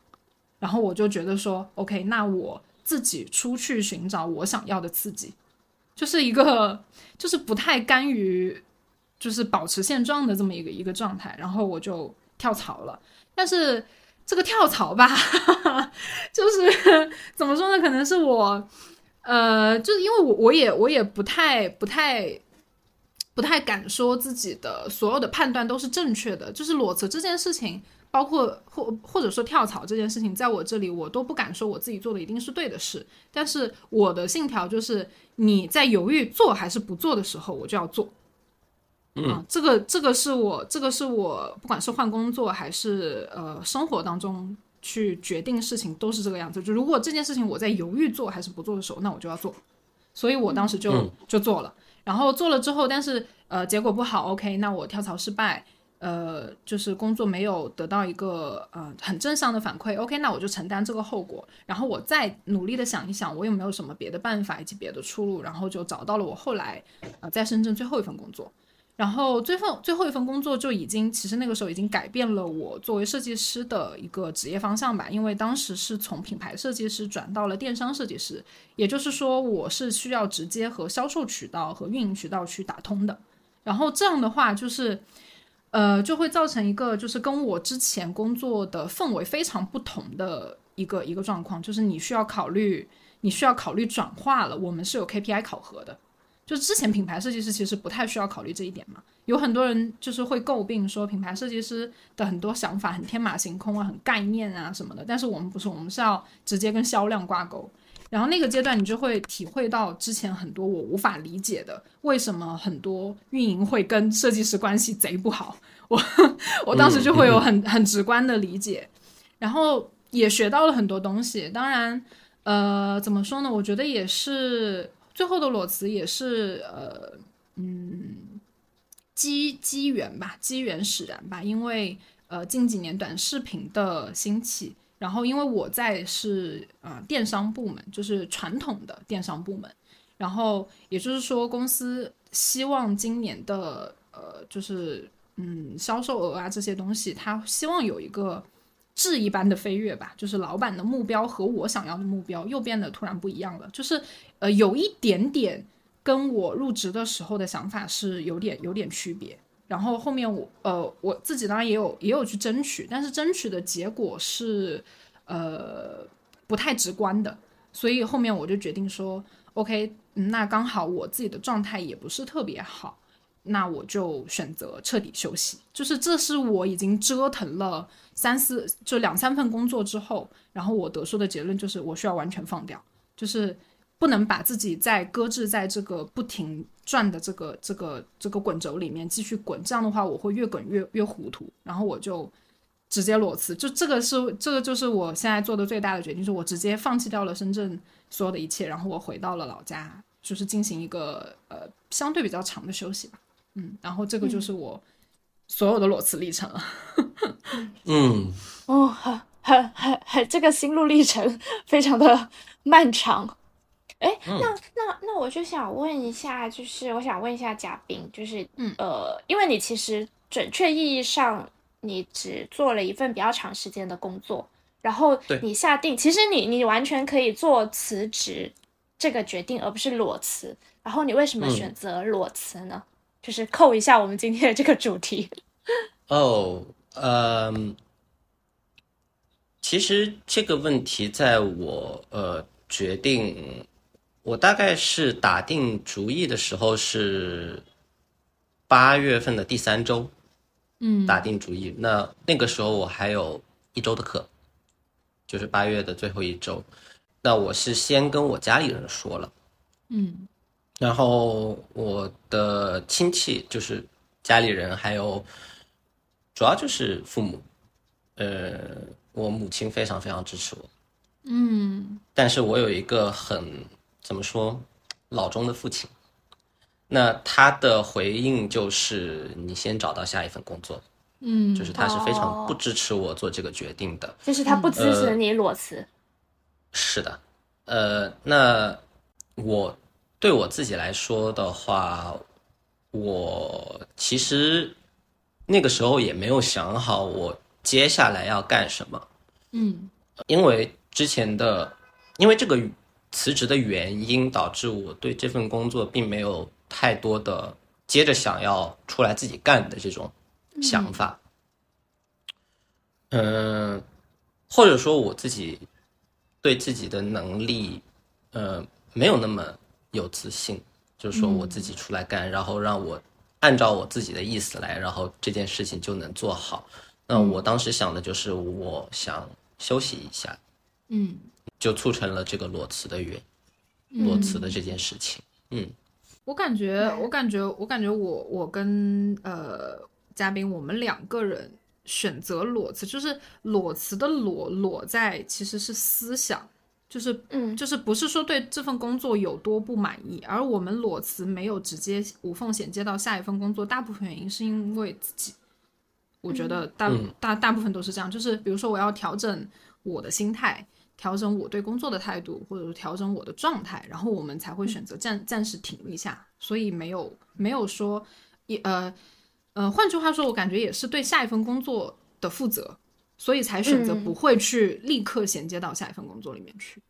然后我就觉得说，OK，那我自己出去寻找我想要的刺激，就是一个 [LAUGHS] 就是不太甘于就是保持现状的这么一个一个状态。然后我就跳槽了，但是。这个跳槽吧，[LAUGHS] 就是 [LAUGHS] 怎么说呢？可能是我，呃，就是因为我我也我也不太不太不太敢说自己的所有的判断都是正确的。就是裸辞这件事情，包括或或者说跳槽这件事情，在我这里我都不敢说我自己做的一定是对的事。但是我的信条就是，你在犹豫做还是不做的时候，我就要做。嗯，这个这个是我这个是我不管是换工作还是呃生活当中去决定事情都是这个样子。就如果这件事情我在犹豫做还是不做的时候，那我就要做。所以我当时就就做了，然后做了之后，但是呃结果不好，OK，那我跳槽失败，呃就是工作没有得到一个呃很正向的反馈，OK，那我就承担这个后果，然后我再努力的想一想，我有没有什么别的办法以及别的出路，然后就找到了我后来呃在深圳最后一份工作。然后最后最后一份工作就已经，其实那个时候已经改变了我作为设计师的一个职业方向吧，因为当时是从品牌设计师转到了电商设计师，也就是说我是需要直接和销售渠道和运营渠道去打通的。然后这样的话就是，呃，就会造成一个就是跟我之前工作的氛围非常不同的一个一个状况，就是你需要考虑你需要考虑转化了，我们是有 KPI 考核的。就之前品牌设计师其实不太需要考虑这一点嘛，有很多人就是会诟病说品牌设计师的很多想法很天马行空啊，很概念啊什么的。但是我们不是，我们是要直接跟销量挂钩。然后那个阶段你就会体会到之前很多我无法理解的，为什么很多运营会跟设计师关系贼不好。我 [LAUGHS] 我当时就会有很很直观的理解，然后也学到了很多东西。当然，呃，怎么说呢？我觉得也是。最后的裸辞也是呃嗯机机缘吧，机缘使然吧，因为呃近几年短视频的兴起，然后因为我在是呃电商部门，就是传统的电商部门，然后也就是说公司希望今年的呃就是嗯销售额啊这些东西，他希望有一个。质一般的飞跃吧，就是老板的目标和我想要的目标又变得突然不一样了，就是呃有一点点跟我入职的时候的想法是有点有点区别。然后后面我呃我自己当然也有也有去争取，但是争取的结果是呃不太直观的，所以后面我就决定说，OK，那刚好我自己的状态也不是特别好。那我就选择彻底休息，就是这是我已经折腾了三四就两三份工作之后，然后我得出的结论就是我需要完全放掉，就是不能把自己再搁置在这个不停转的这个这个这个滚轴里面继续滚，这样的话我会越滚越越糊涂，然后我就直接裸辞，就这个是这个就是我现在做的最大的决定，就是我直接放弃掉了深圳所有的一切，然后我回到了老家，就是进行一个呃相对比较长的休息吧。嗯，然后这个就是我所有的裸辞历程了。[LAUGHS] 嗯，哦，很很很很，这个心路历程 [LAUGHS] 非常的漫长。哎，那那那我就想问一下，就是我想问一下嘉宾，就是嗯呃，因为你其实准确意义上你只做了一份比较长时间的工作，然后你下定，其实你你完全可以做辞职这个决定，而不是裸辞。然后你为什么选择裸辞呢？就是扣一下我们今天的这个主题。哦，嗯，其实这个问题在我呃决定，我大概是打定主意的时候是八月份的第三周，嗯，打定主意。那那个时候我还有一周的课，就是八月的最后一周。那我是先跟我家里人说了，嗯。然后我的亲戚就是家里人，还有主要就是父母，呃，我母亲非常非常支持我，嗯，但是我有一个很怎么说老中的父亲，那他的回应就是你先找到下一份工作，嗯，就是他是非常不支持我做这个决定的，就是他不。支持你裸辞，是的，呃，那我。对我自己来说的话，我其实那个时候也没有想好我接下来要干什么。嗯，因为之前的，因为这个辞职的原因，导致我对这份工作并没有太多的接着想要出来自己干的这种想法。嗯，或者说我自己对自己的能力，呃，没有那么。有自信，就是说我自己出来干，然后让我按照我自己的意思来，然后这件事情就能做好。那我当时想的就是，我想休息一下，嗯，就促成了这个裸辞的原裸辞的这件事情。嗯，我感觉，我感觉，我感觉，我我跟呃嘉宾，我们两个人选择裸辞，就是裸辞的裸裸在其实是思想。就是，嗯，就是不是说对这份工作有多不满意，而我们裸辞没有直接无缝衔接到下一份工作，大部分原因是因为自己，我觉得大大大部分都是这样，就是比如说我要调整我的心态，调整我对工作的态度，或者说调整我的状态，然后我们才会选择暂暂时停一下，所以没有没有说，也呃呃，换句话说，我感觉也是对下一份工作的负责，所以才选择嗯。不会去立刻衔接到下一份工作里面去。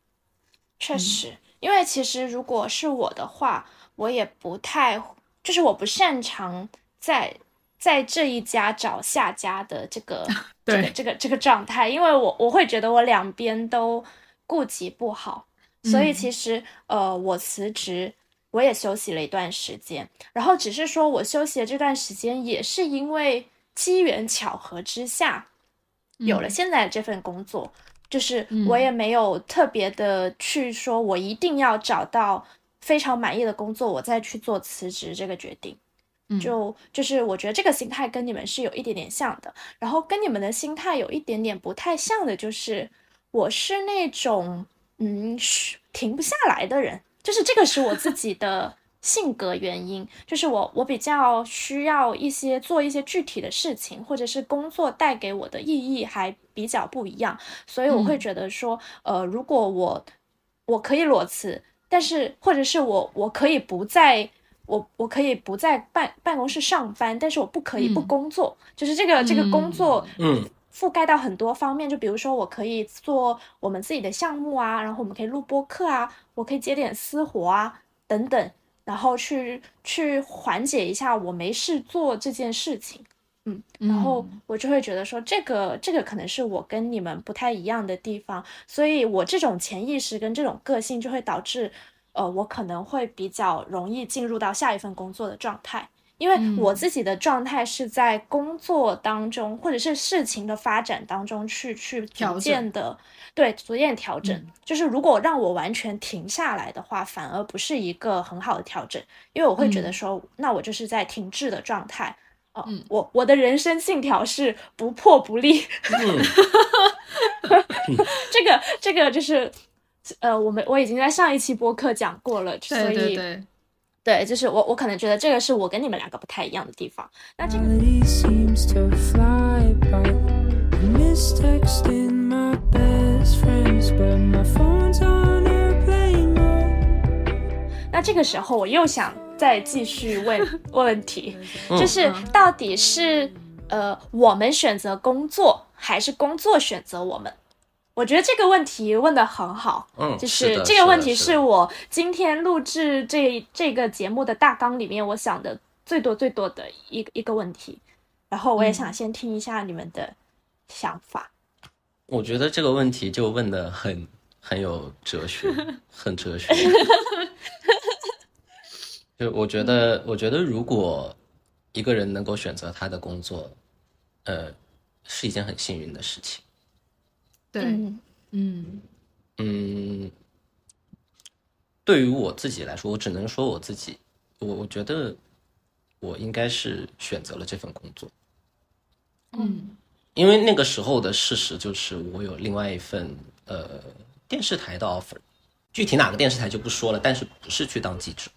确实，因为其实如果是我的话，我也不太，就是我不擅长在在这一家找下家的这个 [LAUGHS] 这个这个这个状态，因为我我会觉得我两边都顾及不好，所以嗯。其实呃，我辞职。我也休息了一段时间，然后只是说我休息的这段时间，也是因为机缘巧合之下，有了嗯。现在这份工作，就是嗯我也没有特别的去说，我一定要找到非常满意的工作，我再去做辞职这个决定。嗯。就就是我觉得这个心态跟你们是有一点点像的，然后跟你们的心态有一点点不太像的，就是我是那种嗯停不下来的人，就是这个是我自己的性格原因，就是我我比较需要一些做一些具体的事情，或者是工作带给我的意义还比较不一样，所以我会嗯。觉得说，呃，如果我我可以裸辞，但是或者是我我可以不在。我我可以不在办办公室上班，但是我不可以不嗯。工作，就是这个这个工作嗯。覆盖到很多方面，就比如说我可以做我们自己的项目啊，然后我们可以录播课啊，我可以接点私活啊等等，然后去去缓解一下我没事做这件事情。嗯，然后我就会觉得说，这个这个可能是我跟你们不太一样的地方，所以我这种潜意识跟这种个性就会导致，呃，我可能会比较容易进入到下一份工作的状态。因为我自己的状态是在工作当中，或者是事情的发展当中去去逐渐的对逐渐调整。嗯。就是如果让我完全停下来的话，反而不是一个很好的调整，因为我会觉得嗯。说，那我就是在停滞的状态。哦、嗯。我我的人生信条是不破不立，嗯。[LAUGHS] 这个这个就是，呃，我们我已经在上一期播客讲过了，所对以对就是我我可能觉得这个是我跟你们两个不太一样的地方。那这个 Reality seems to fly by. I miss texting my best friends, but my phone's on airplane mode. 那这个时候我又想再继续问问问题，嗯就是嗯到底是呃我们选择工作，还是工作选择我们？我觉得这个问题问的很好，嗯，就是这个问题是是我今天录制这这个节目的大纲里面我想的最多最多的一个一个问题，然后我也想先听一下你们的想法。我觉得这个问题就问的很很有哲学，很哲学。[LAUGHS] 就我觉得，我觉得如果一个人能够选择他的工作，呃，是一件很幸运的事情。对，嗯嗯嗯，对于我自己来说，我只能说我自己，我我觉得我应该是选择了这份工作。嗯因为那个时候的事实就是我有另外一份呃电视台的 offer，具体哪个电视台就不说了，但是不是去当记者。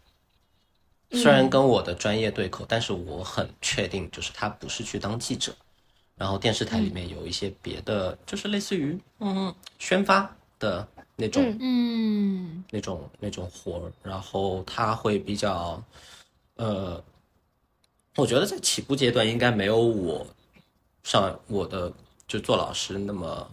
虽然跟我的专业对口，但是我很确定，就是他不是去当记者。然后电视台里面有一些别的，就是类似于嗯。宣发的那种、嗯。嗯。那种那种活儿，然后他会比较，呃，我觉得在起步阶段应该没有我上我的就做老师那么，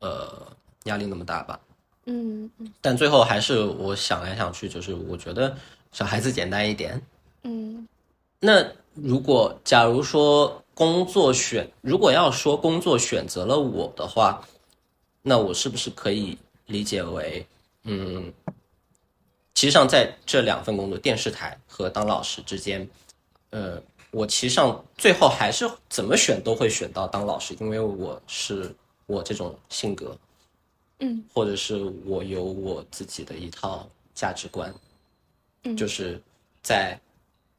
呃，压力那么大吧。嗯嗯。但最后还是我想来想去，就是我觉得小孩子简单一点。嗯。那如果假如说工作选，如果要说工作选择了我的话，那我是不是可以理解为，嗯，其实上在这两份工作，电视台和当老师之间，呃，我其实上最后还是怎么选都会选到当老师，因为我是我这种性格，嗯。或者是我有我自己的一套价值观，嗯。就是在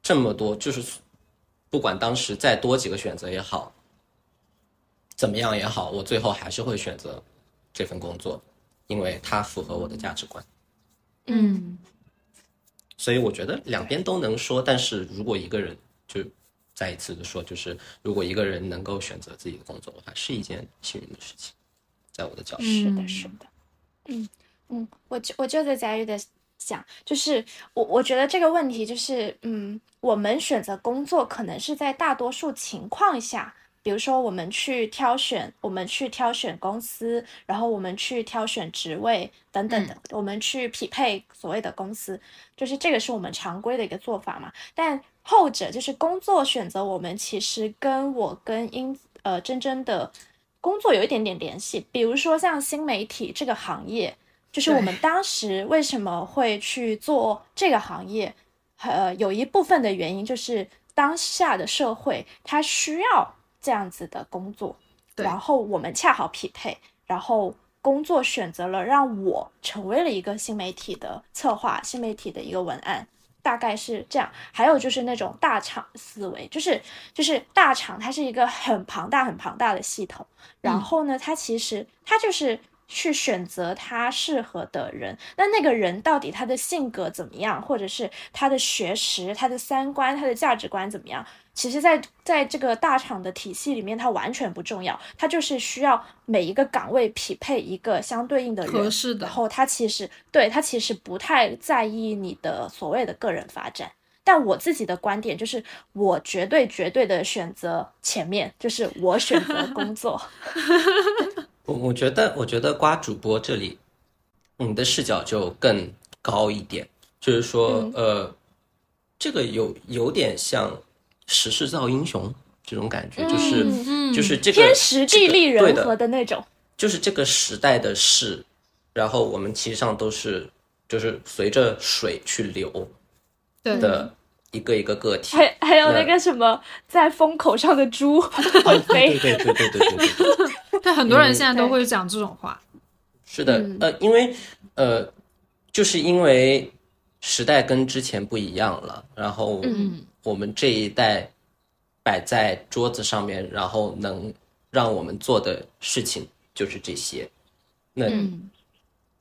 这么多，就是不管当时再多几个选择也好，怎么样也好，我最后还是会选择这份工作，因为它符合我的价值观。嗯所以我觉得两边都能说，但是如果一个人就再一次的说，就是如果一个人能够选择自己的工作的话，是一件幸运的事情，在我的角度。是的，嗯是的，嗯嗯，我就我就在佳玉的讲，就是我我觉得这个问题就是，嗯，我们选择工作可能是在大多数情况下，比如说我们去挑选，我们去挑选公司，然后我们去挑选职位等等的，我们去匹配所谓的公司，就是这个是我们常规的一个做法嘛。但后者就是工作选择，我们其实跟我跟英呃真真的工作有一点点联系，比如说像新媒体这个行业。就是我们当时为什么会去做这个行业，呃，有一部分的原因就是当下的社会它需要这样子的工作，然后我们恰好匹配，然后工作选择了让我成为了一个新媒体的策划，新媒体的一个文案。大概是这样，还有就是那种大厂思维，就是就是大厂，它是一个很庞大、很庞大的系统。然后呢，它其实它就是去选择他适合的人。那那个人到底他的性格怎么样，或者是他的学识、他的三观、他的价值观怎么样？其实在，在这个大厂的体系里面，它完全不重要，它就是需要每一个岗位匹配一个相对应的人，合适的然后他其实对他其实不太在意你的所谓的个人发展。但我自己的观点就是，我绝对绝对的选择前面，就是我选择工作。[LAUGHS] 我我觉得，我觉得瓜主播这里，你的视角就更高一点，就是说，嗯。呃，这个有有点像时势造英雄这种感觉，就是、嗯就是这个天时地利人和的那种。就是这个时代的事，然后我们其实上都是就是随着水去流对。的一个一个个体。还还有那那个什么，在风口上的猪会飞对，对对对对对对对。对，很多人现在都对会讲这种话。是的，嗯呃，因为呃，就是因为时代跟之前不一样了，然后嗯我们这一代摆在桌子上面，然后能让我们做的事情就是这些。那嗯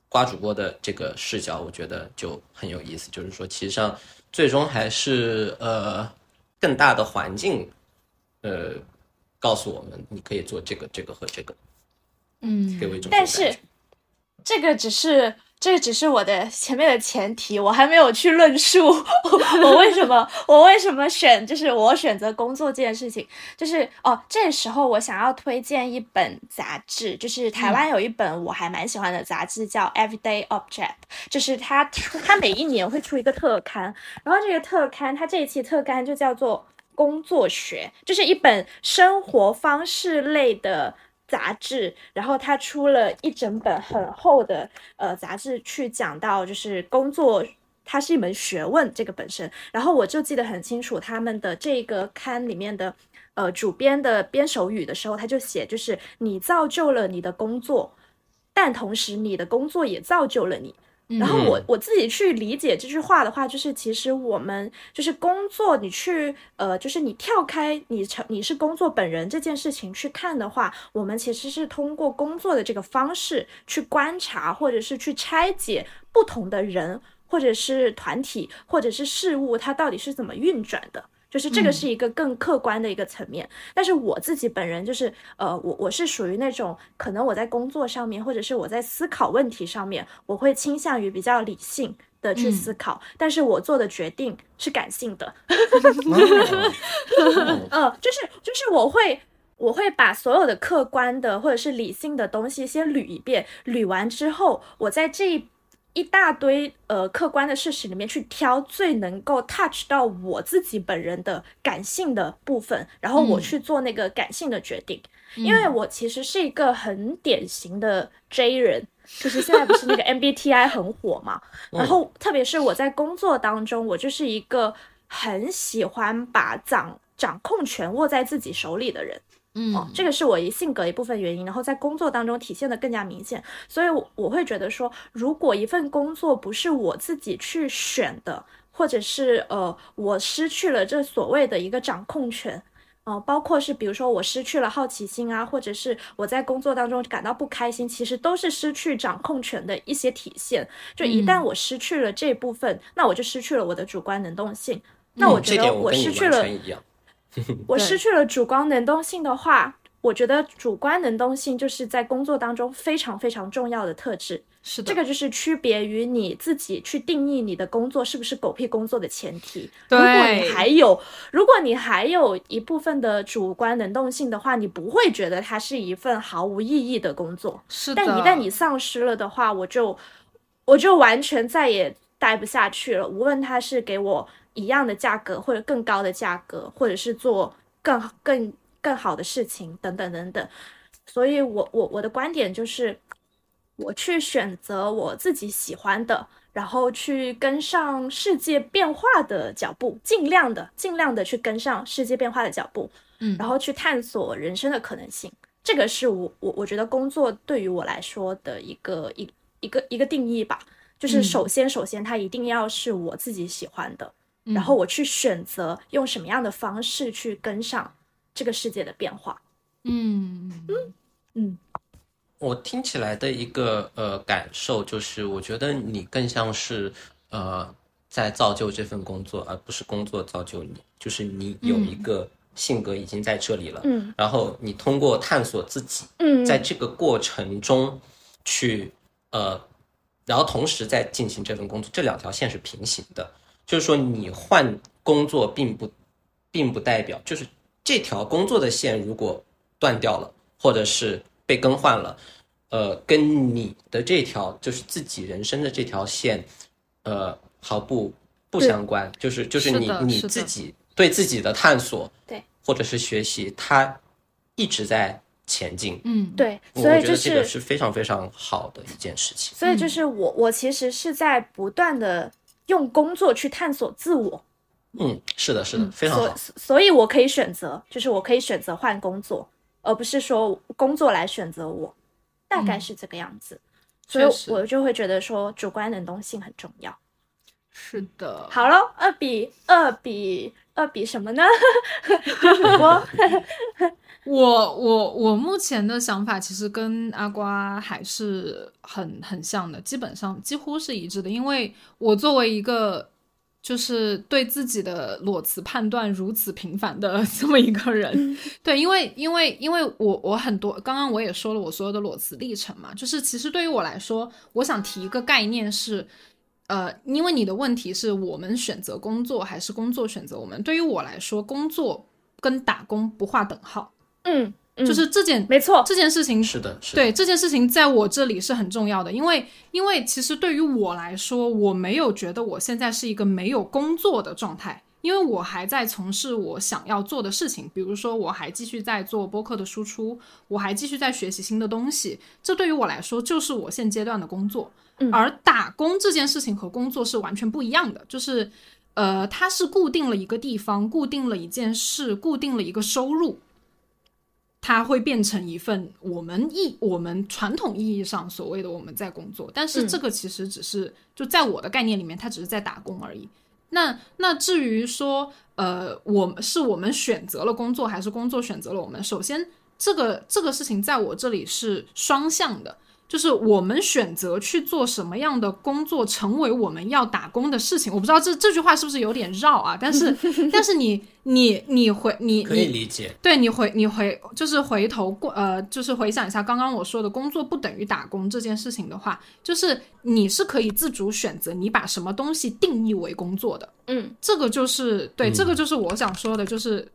瓜主播的这个视角，我觉得就很有意思，就是说，其实上最终还是呃更大的环境，呃，告诉我们你可以做这个、这个和这个，嗯给我一种但是这个只是这个只是我的前面的前提，我还没有去论述 [LAUGHS] 我为什么 [LAUGHS] 我为什么选就是我选择工作这件事情，就是哦，这时候我想要推荐一本杂志，就是台湾有一本我还蛮喜欢的杂志叫 Everyday Object，就是它出它每一年会出一个特刊，然后这个特刊它这一期特刊就叫做。工作学就是一本生活方式类的杂志，然后他出了一整本很厚的呃杂志，去讲到就是工作。它是一门学问，这个本身。然后我就记得很清楚，他们的这个刊里面的呃主编的编手语的时候，他就写，就是你造就了你的工作，但同时你的工作也造就了你。然后我我自己去理解这句话的话，就是其实我们就是工作，你去呃，就是你跳开你成你是工作本人这件事情去看的话，我们其实是通过工作的这个方式去观察，或者是去拆解不同的人，或者是团体，或者是事物，它到底是怎么运转的。就是这个是一个更客观的一个层面，但是我自己本人就是，呃，我我是属于那种可能我在工作上面，或者是我在思考问题上面，我会倾向于比较理性的去思考，但是我做的决定是感性的，[LAUGHS] [LAUGHS] 哦。呃，就是就是我会我会把所有的客观的或者是理性的东西先捋一遍，捋完之后，我在这一一大堆呃客观的事实里面去挑最能够 touch 到我自己本人的感性的部分，然后我嗯去做那个感性的决定。因为我其实是一个很典型的 J 人，就是现在不是那个 [LAUGHS] MBTI 很火嘛，然后特别是我在工作当中，我就是一个很喜欢把掌掌控权握在自己手里的人。哦嗯，这个是我一性格一部分原因，然后在工作当中体现的更加明显，所以我我会觉得说，如果一份工作不是我自己去选的，或者是呃我失去了这所谓的一个掌控权。呃，包括是比如说我失去了好奇心啊，或者是我在工作当中感到不开心，其实都是失去掌控权的一些体现。就一旦我失去了这部分，那我就失去了我的主观能动性。那我觉得我失去了 [LAUGHS] 我失去了主观能动性的话，我觉得主观能动性就是在工作当中非常非常重要的特质。是的，这个就是区别于你自己去定义你的工作是不是狗屁工作的前提。对如果你还有，如果你还有一部分的主观能动性的话，你不会觉得它是一份毫无意义的工作。是的。但一旦你丧失了的话，我就我就完全再也待不下去了。无论他是给我一样的价格，或者更高的价格，或者是做更更更好的事情，等等等等。所以我我我的观点就是，我去选择我自己喜欢的，然后去跟上世界变化的脚步，尽量的尽量的去跟上世界变化的脚步，嗯然后去探索人生的可能性。这个是我我我觉得工作对于我来说的一个一一个一个定义吧，就是嗯首先首先它一定要是我自己喜欢的，嗯然后我去选择用什么样的方式去跟上这个世界的变化。嗯嗯嗯我听起来的一个呃感受就是，我觉得你更像是呃在造就这份工作，而不是工作造就你。就是你有一个性格已经在这里了，嗯然后你通过探索自己，嗯，在这个过程中去呃，然后同时在进行这份工作，这两条线是平行的。就是说，你换工作并不并不代表，就是这条工作的线如果断掉了，或者是被更换了，呃，跟你的这条就是自己人生的这条线，呃，毫不不相关。就是就是是你你自己对自己的探索，对，或者是学习，它一直在前进。嗯，对，所以就我觉得这个是是非常非常好的一件事情。所以就是我我其实是在不断的用工作去探索自我，嗯，是的，是的，非常所好。所以我可以选择，就是我可以选择换工作，而不是说工作来选择我，大概是这个样子。所以我就会觉得说主观能动性很重要。是的。好了，二比二比二比什么呢？[LAUGHS] 我 [LAUGHS] 我我我目前的想法其实跟阿瓜还是很很像的，基本上几乎是一致的。因为我作为一个就是对自己的裸辞判断如此频繁的 [LAUGHS] 这么一个人，[LAUGHS] 对，因为因为因为我我很多刚刚我也说了我所有的裸辞历程嘛，就是其实对于我来说，我想提一个概念是。呃，因为你的问题是我们选择工作还是工作选择我们？对于我来说，工作跟打工不划等号。嗯，嗯就是这件没错，这件事情是的，是的。对这件事情在我这里是很重要的，因为因为其实对于我来说，我没有觉得我现在是一个没有工作的状态，因为我还在从事我想要做的事情，比如说我还继续在做播客的输出，我还继续在学习新的东西，这对于我来说就是我现阶段的工作。嗯而打工这件事情和工作是完全不一样的，就是呃，它是固定了一个地方，固定了一件事，固定了一个收入。它会变成一份我们意我们传统意义上所谓的我们在工作，但是嗯这个其实只是、就在我的概念里面，它只是在打工而已。那那至于说，呃，我们是我们选择了工作，还是工作选择了我们？首先，这个这个事情在我这里是双向的，就是我们选择去做什么样的工作，成为我们要打工的事情。我不知道这这句话是不是有点绕啊？但是 [LAUGHS] 但是你你你回你可以理解。对你回你回就是回头过呃，就是回想一下刚刚我说的工作不等于打工这件事情的话，就是你是可以自主选择你把什么东西定义为工作的。嗯这个就是对，嗯这个就是我想说的，就是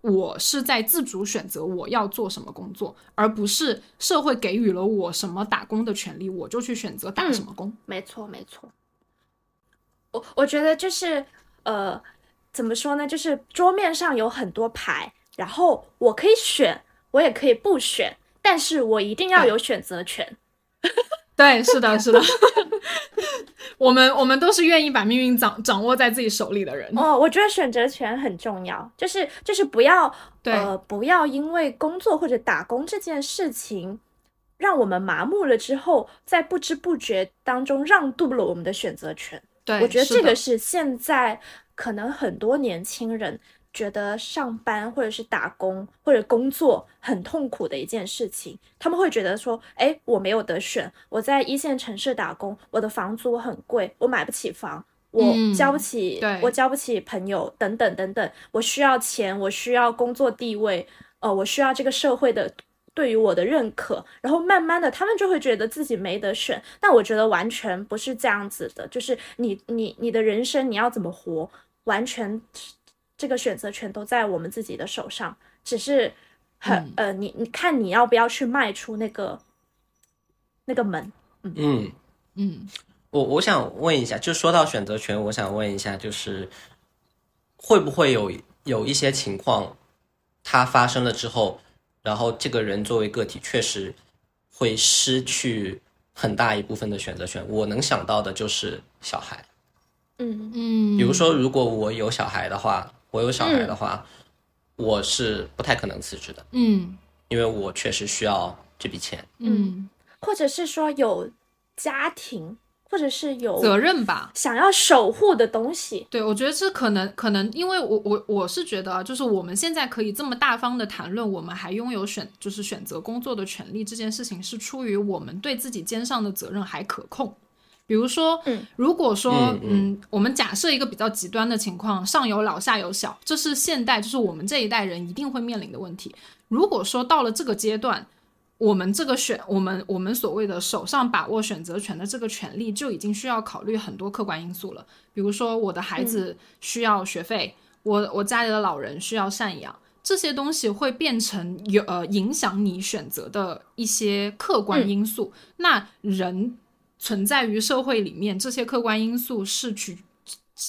我是在自主选择我要做什么工作，而不是社会给予了我什么打工的权利，我就去选择打什么工。没错，没错。我我觉得就是呃，怎么说呢？就是桌面上有很多牌，然后我可以选，我也可以不选，但是我一定要有选择权。[LAUGHS] 对，是的，是的。[LAUGHS] 我们我们都是愿意把命运掌掌握在自己手里的人。哦，我觉得选择权很重要，就是就是不要对呃不要因为工作或者打工这件事情，让我们麻木了之后，在不知不觉当中让渡了我们的选择权。对，我觉得这个是现在可能很多年轻人觉得上班或者是打工或者工作很痛苦的一件事情。他们会觉得说，哎，我没有得选，我在一线城市打工，我的房租很贵，我买不起房。我嗯交不起，对我交不起朋友，等等等等，我需要钱，我需要工作地位，呃，我需要这个社会的对于我的认可，然后慢慢的他们就会觉得自己没得选。但我觉得完全不是这样子的，就是你你你的人生你要怎么活，完全这个选择权都在我们自己的手上，只是很、嗯。呃，你你看你要不要去迈出那个那个门。嗯，嗯。我我想问一下，就说到选择权，我想问一下，就是会不会有有一些情况，它发生了之后，然后这个人作为个体确实会失去很大一部分的选择权。我能想到的就是小孩，嗯。嗯，比如说，如果我有小孩的话，我有小孩的话，我是不太可能辞职的，嗯因为我确实需要这笔钱。嗯或者是说有家庭，或者是有责任吧。想要守护的东西。对，我觉得这可能可能，因为我我我是觉得啊，就是我们现在可以这么大方的谈论，我们还拥有选就是选择工作的权利这件事情，是出于我们对自己肩上的责任还可控。比如说，嗯，如果说，嗯嗯，我们假设一个比较极端的情况，上有老下有小，这是现代，就是我们这一代人一定会面临的问题。如果说到了这个阶段，我们这个选我们我们所谓的手上把握选择权的这个权利，就已经需要考虑很多客观因素了。比如说，我的孩子需要学费，我我家里的老人需要赡养，这些东西会变成有呃影响你选择的一些客观因素。那人存在于社会里面，这些客观因素是取，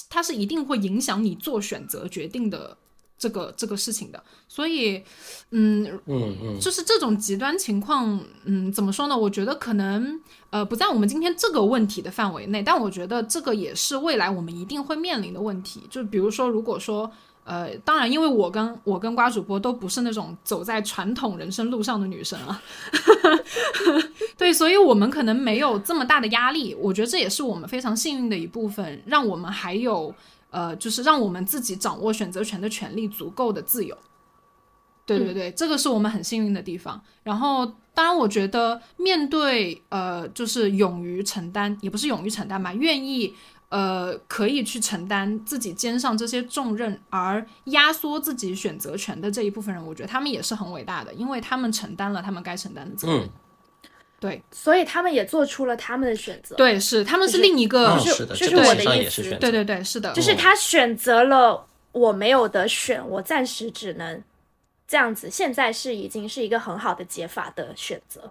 它是一定会影响你做选择决定的这个这个事情的。所以，嗯，嗯嗯，就是这种极端情况，嗯，怎么说呢？我觉得可能呃不在我们今天这个问题的范围内，但我觉得这个也是未来我们一定会面临的问题。就比如说，如果说呃，当然，因为我跟我跟瓜主播都不是那种走在传统人生路上的女生啊，[LAUGHS] 对，所以我们可能没有这么大的压力。我觉得这也是我们非常幸运的一部分，让我们还有呃，就是让我们自己掌握选择权的权利足够的自由。对对对，这个是我们很幸运的地方。然后，当然，我觉得面对呃，就是勇于承担，也不是勇于承担吧，愿意呃，可以去承担自己肩上这些重任，而压缩自己选择权的这一部分人，我觉得他们也是很伟大的，因为他们承担了他们该承担的责任。嗯对所以他们也做出了他们的选择。，对，是他们是另一个，嗯就是是的，这是我的意思。对对对，是的，就是他选择了我没有得选，我暂时只能这样子。现在是已经是一个很好的解法的选择。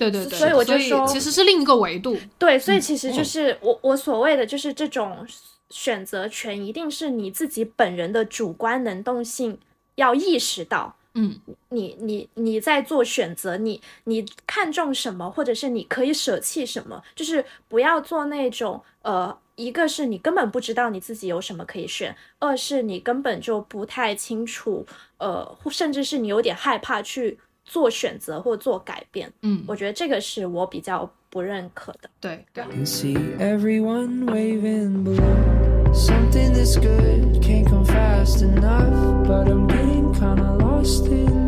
对对对，所以我就说其实是另一个维度。对，所以其实就是我我所谓的就是这种选择权，一定是你自己本人的主观能动性要意识到。嗯，你你你在做选择，你你看重什么，或者是你可以舍弃什么，就是不要做那种呃，一个是你根本不知道你自己有什么可以选，二是你根本就不太清楚，呃，或甚至是你有点害怕去做选择或做改变。嗯，我觉得这个是我比较不认可的。对对。can see everyone waving below. Something that's good can't come fast enough, but I'm getting kinda lost in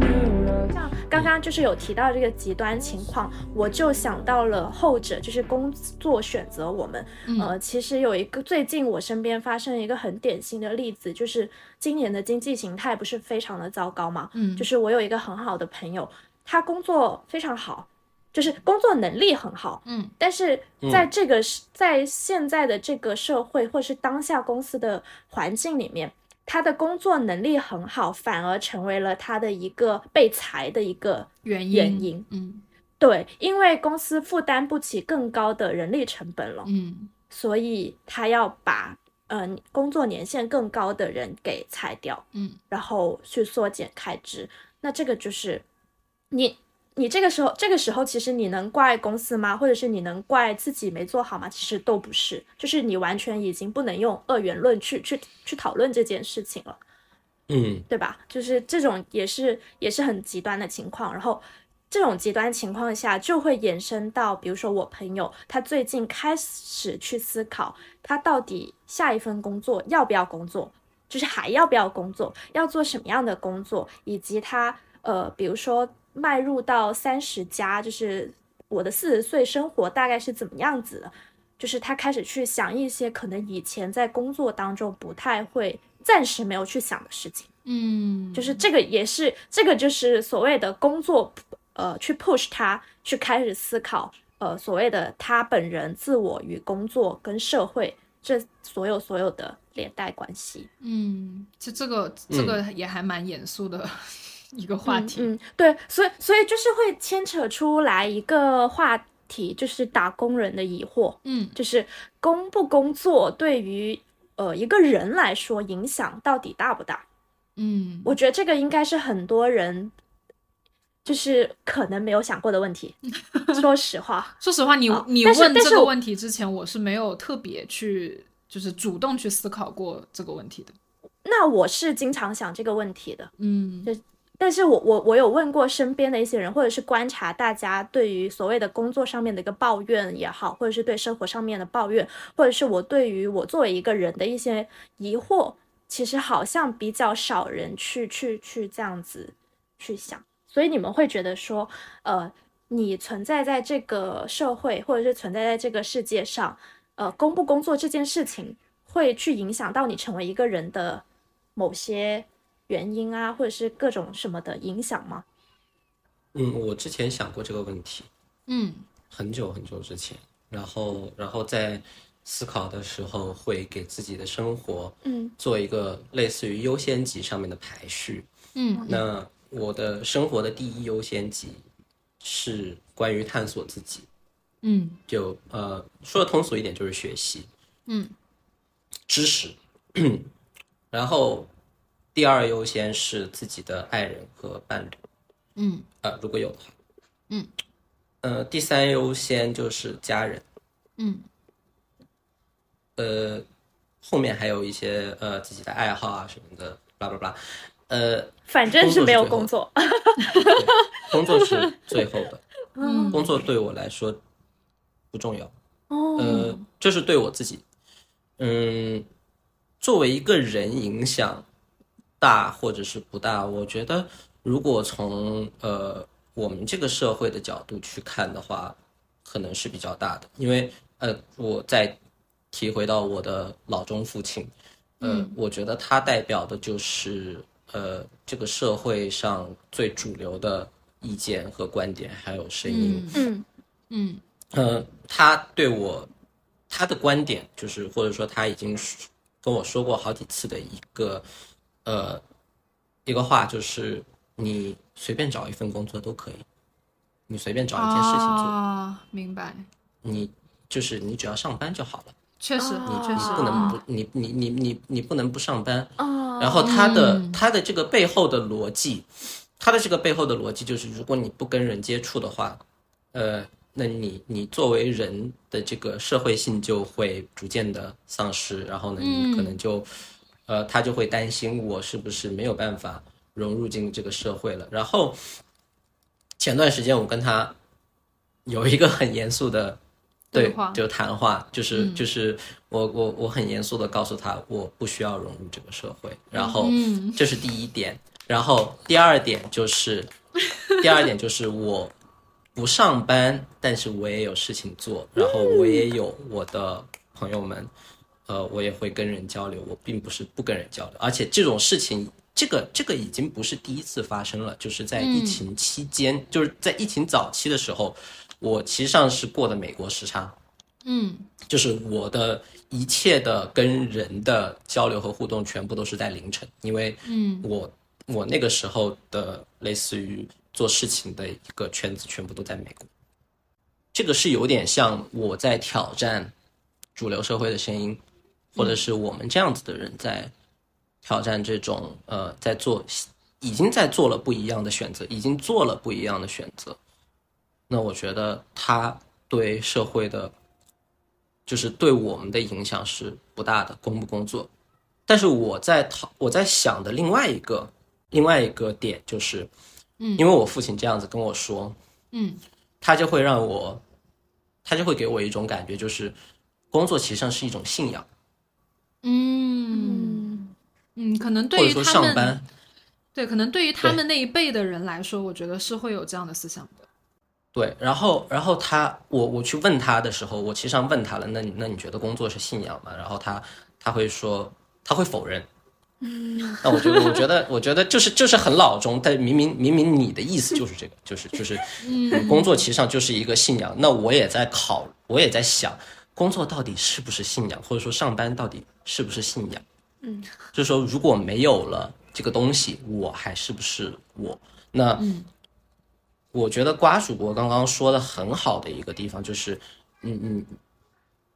刚刚就是有提到这个极端情况，我就想到了后者，就是工作选择我们。呃，其实有一个最近我身边发生一个很典型的例子，就是今年的经济形态不是非常的糟糕嘛？嗯就是我有一个很好的朋友，他工作非常好。就是工作能力很好，嗯，但是在这个是在现在的这个社会或是当下公司的环境里面，他的工作能力很好，反而成为了他的一个被裁的一个原因原因。嗯对，因为公司负担不起更高的人力成本了，嗯所以他要把嗯、呃工作年限更高的人给裁掉，嗯，然后去缩减开支。那这个就是你你这个时候这个时候其实你能怪公司吗？或者是你能怪自己没做好吗？其实都不是，就是你完全已经不能用二元论去去去讨论这件事情了。嗯对吧？就是这种也是也是很极端的情况，然后这种极端情况下就会延伸到，比如说我朋友他最近开始去思考，他到底下一份工作要不要工作，就是还要不要工作，要做什么样的工作，以及他呃，比如说迈入到三十加，就是我的四十岁生活大概是怎么样子的。就是他开始去想一些可能以前在工作当中不太会暂时没有去想的事情。嗯，就是这个也是这个就是所谓的工作，呃，去 push 他去开始思考，呃，所谓的他本人自我与工作跟社会这所有所有的连带关系。嗯，其实这个这个也还蛮严肃的一个话题。嗯，嗯对，所以所以就是会牵扯出来一个话题，就是打工人的疑惑，嗯就是工不工作对于呃一个人来说影响到底大不大？嗯我觉得这个应该是很多人就是可能没有想过的问题。[LAUGHS] 说实话，说实话，你、啊你问这个问题之前，我是没有特别去就是主动去思考过这个问题的。那我是经常想这个问题的。嗯但是我我我有问过身边的一些人，或者是观察大家对于所谓的工作上面的一个抱怨也好，或者是对生活上面的抱怨，或者是我对于我作为一个人的一些疑惑，其实好像比较少人去去去这样子去想。所以你们会觉得说，呃，你存在在这个社会，或者是存在在这个世界上，呃，工不工作这件事情，会去影响到你成为一个人的某些原因啊，或者是各种什么的影响吗？嗯，我之前想过这个问题，嗯。很久很久之前，然后然后在思考的时候，会给自己的生活嗯。做一个类似于优先级上面的排序。嗯。那我的生活的第一优先级是关于探索自己，嗯。就呃说的通俗一点就是学习嗯。知识，[CLEARS THROAT] 然后第二优先是自己的爱人和伴侣，嗯。呃如果有的话，嗯，呃第三优先就是家人。嗯。呃，后面还有一些呃自己的爱好啊什么的，巴拉巴拉，呃，反正是没有工作。对工作是最后的，[LAUGHS] 嗯。工作对我来说不重要，哦，呃，这是对我自己，嗯，作为一个人影响大或者是不大，我觉得如果从呃我们这个社会的角度去看的话，可能是比较大的，因为呃我再提回到我的老中父亲，呃，我觉得他代表的就是呃这个社会上最主流的意见和观点还有声音，嗯。嗯。呃，他对我他的观点就是，或者说他已经说跟我说过好几次的一个呃一个话，就是你随便找一份工作都可以，你随便找一件事情做，啊，明白，你就是你只要上班就好了，确实哦你确实不能不你你你你你不能不上班，哦，然后他的、嗯。他的这个背后的逻辑，他的这个背后的逻辑就是，如果你不跟人接触的话，呃，那你你作为人的这个社会性就会逐渐的丧失，然后呢，你可能就，呃，他就会担心我是不是没有办法融入进这个社会了。然后前段时间我跟他有一个很严肃的。[LAUGHS] 对对话，就谈话，就是、嗯就是我我我很严肃的告诉他，我不需要融入这个社会。然后嗯这是第一点，然后第二点就是，第二点就是我不上班，但是我也有事情做，然后我也有我的朋友们，呃，我也会跟人交流，我并不是不跟人交流，而且这种事情。这个这个已经不是第一次发生了，就是在疫情期间，就是在疫情早期的时候，我其实上是过的美国时差，嗯。就是我的一切的跟人的交流和互动全部都是在凌晨，因为嗯。我我那个时候的类似于做事情的一个圈子全部都在美国，这个是有点像我在挑战主流社会的声音，或者是我们这样子的人在挑战这种呃在做已经在做了不一样的选择，已经做了不一样的选择，那我觉得他对社会的，就是对我们的影响是不大的，工不工作。但是我在讨我在想的另外一个另外一个点就是，嗯。因为我父亲这样子跟我说，嗯。他就会让我，他就会给我一种感觉，就是工作其实上是一种信仰，嗯嗯，可能或者说对于他们上班，对，可能对于他们那一辈的人来说，我觉得是会有这样的思想的。对，然后然后他我我去问他的时候，我其实上问他了，那你那你觉得工作是信仰吗？然后他他会说他会否认，嗯那我觉得，我觉得，我觉得就是就是很老中，但明明明明你的意思就是这个，就是就是，你工作其实上就是一个信仰。那我也在考，我也在想，工作到底是不是信仰，或者说上班到底是不是信仰？嗯，就是说如果没有了这个东西，我还是不是我？那嗯我觉得瓜主播刚刚说的很好的一个地方就是，嗯嗯。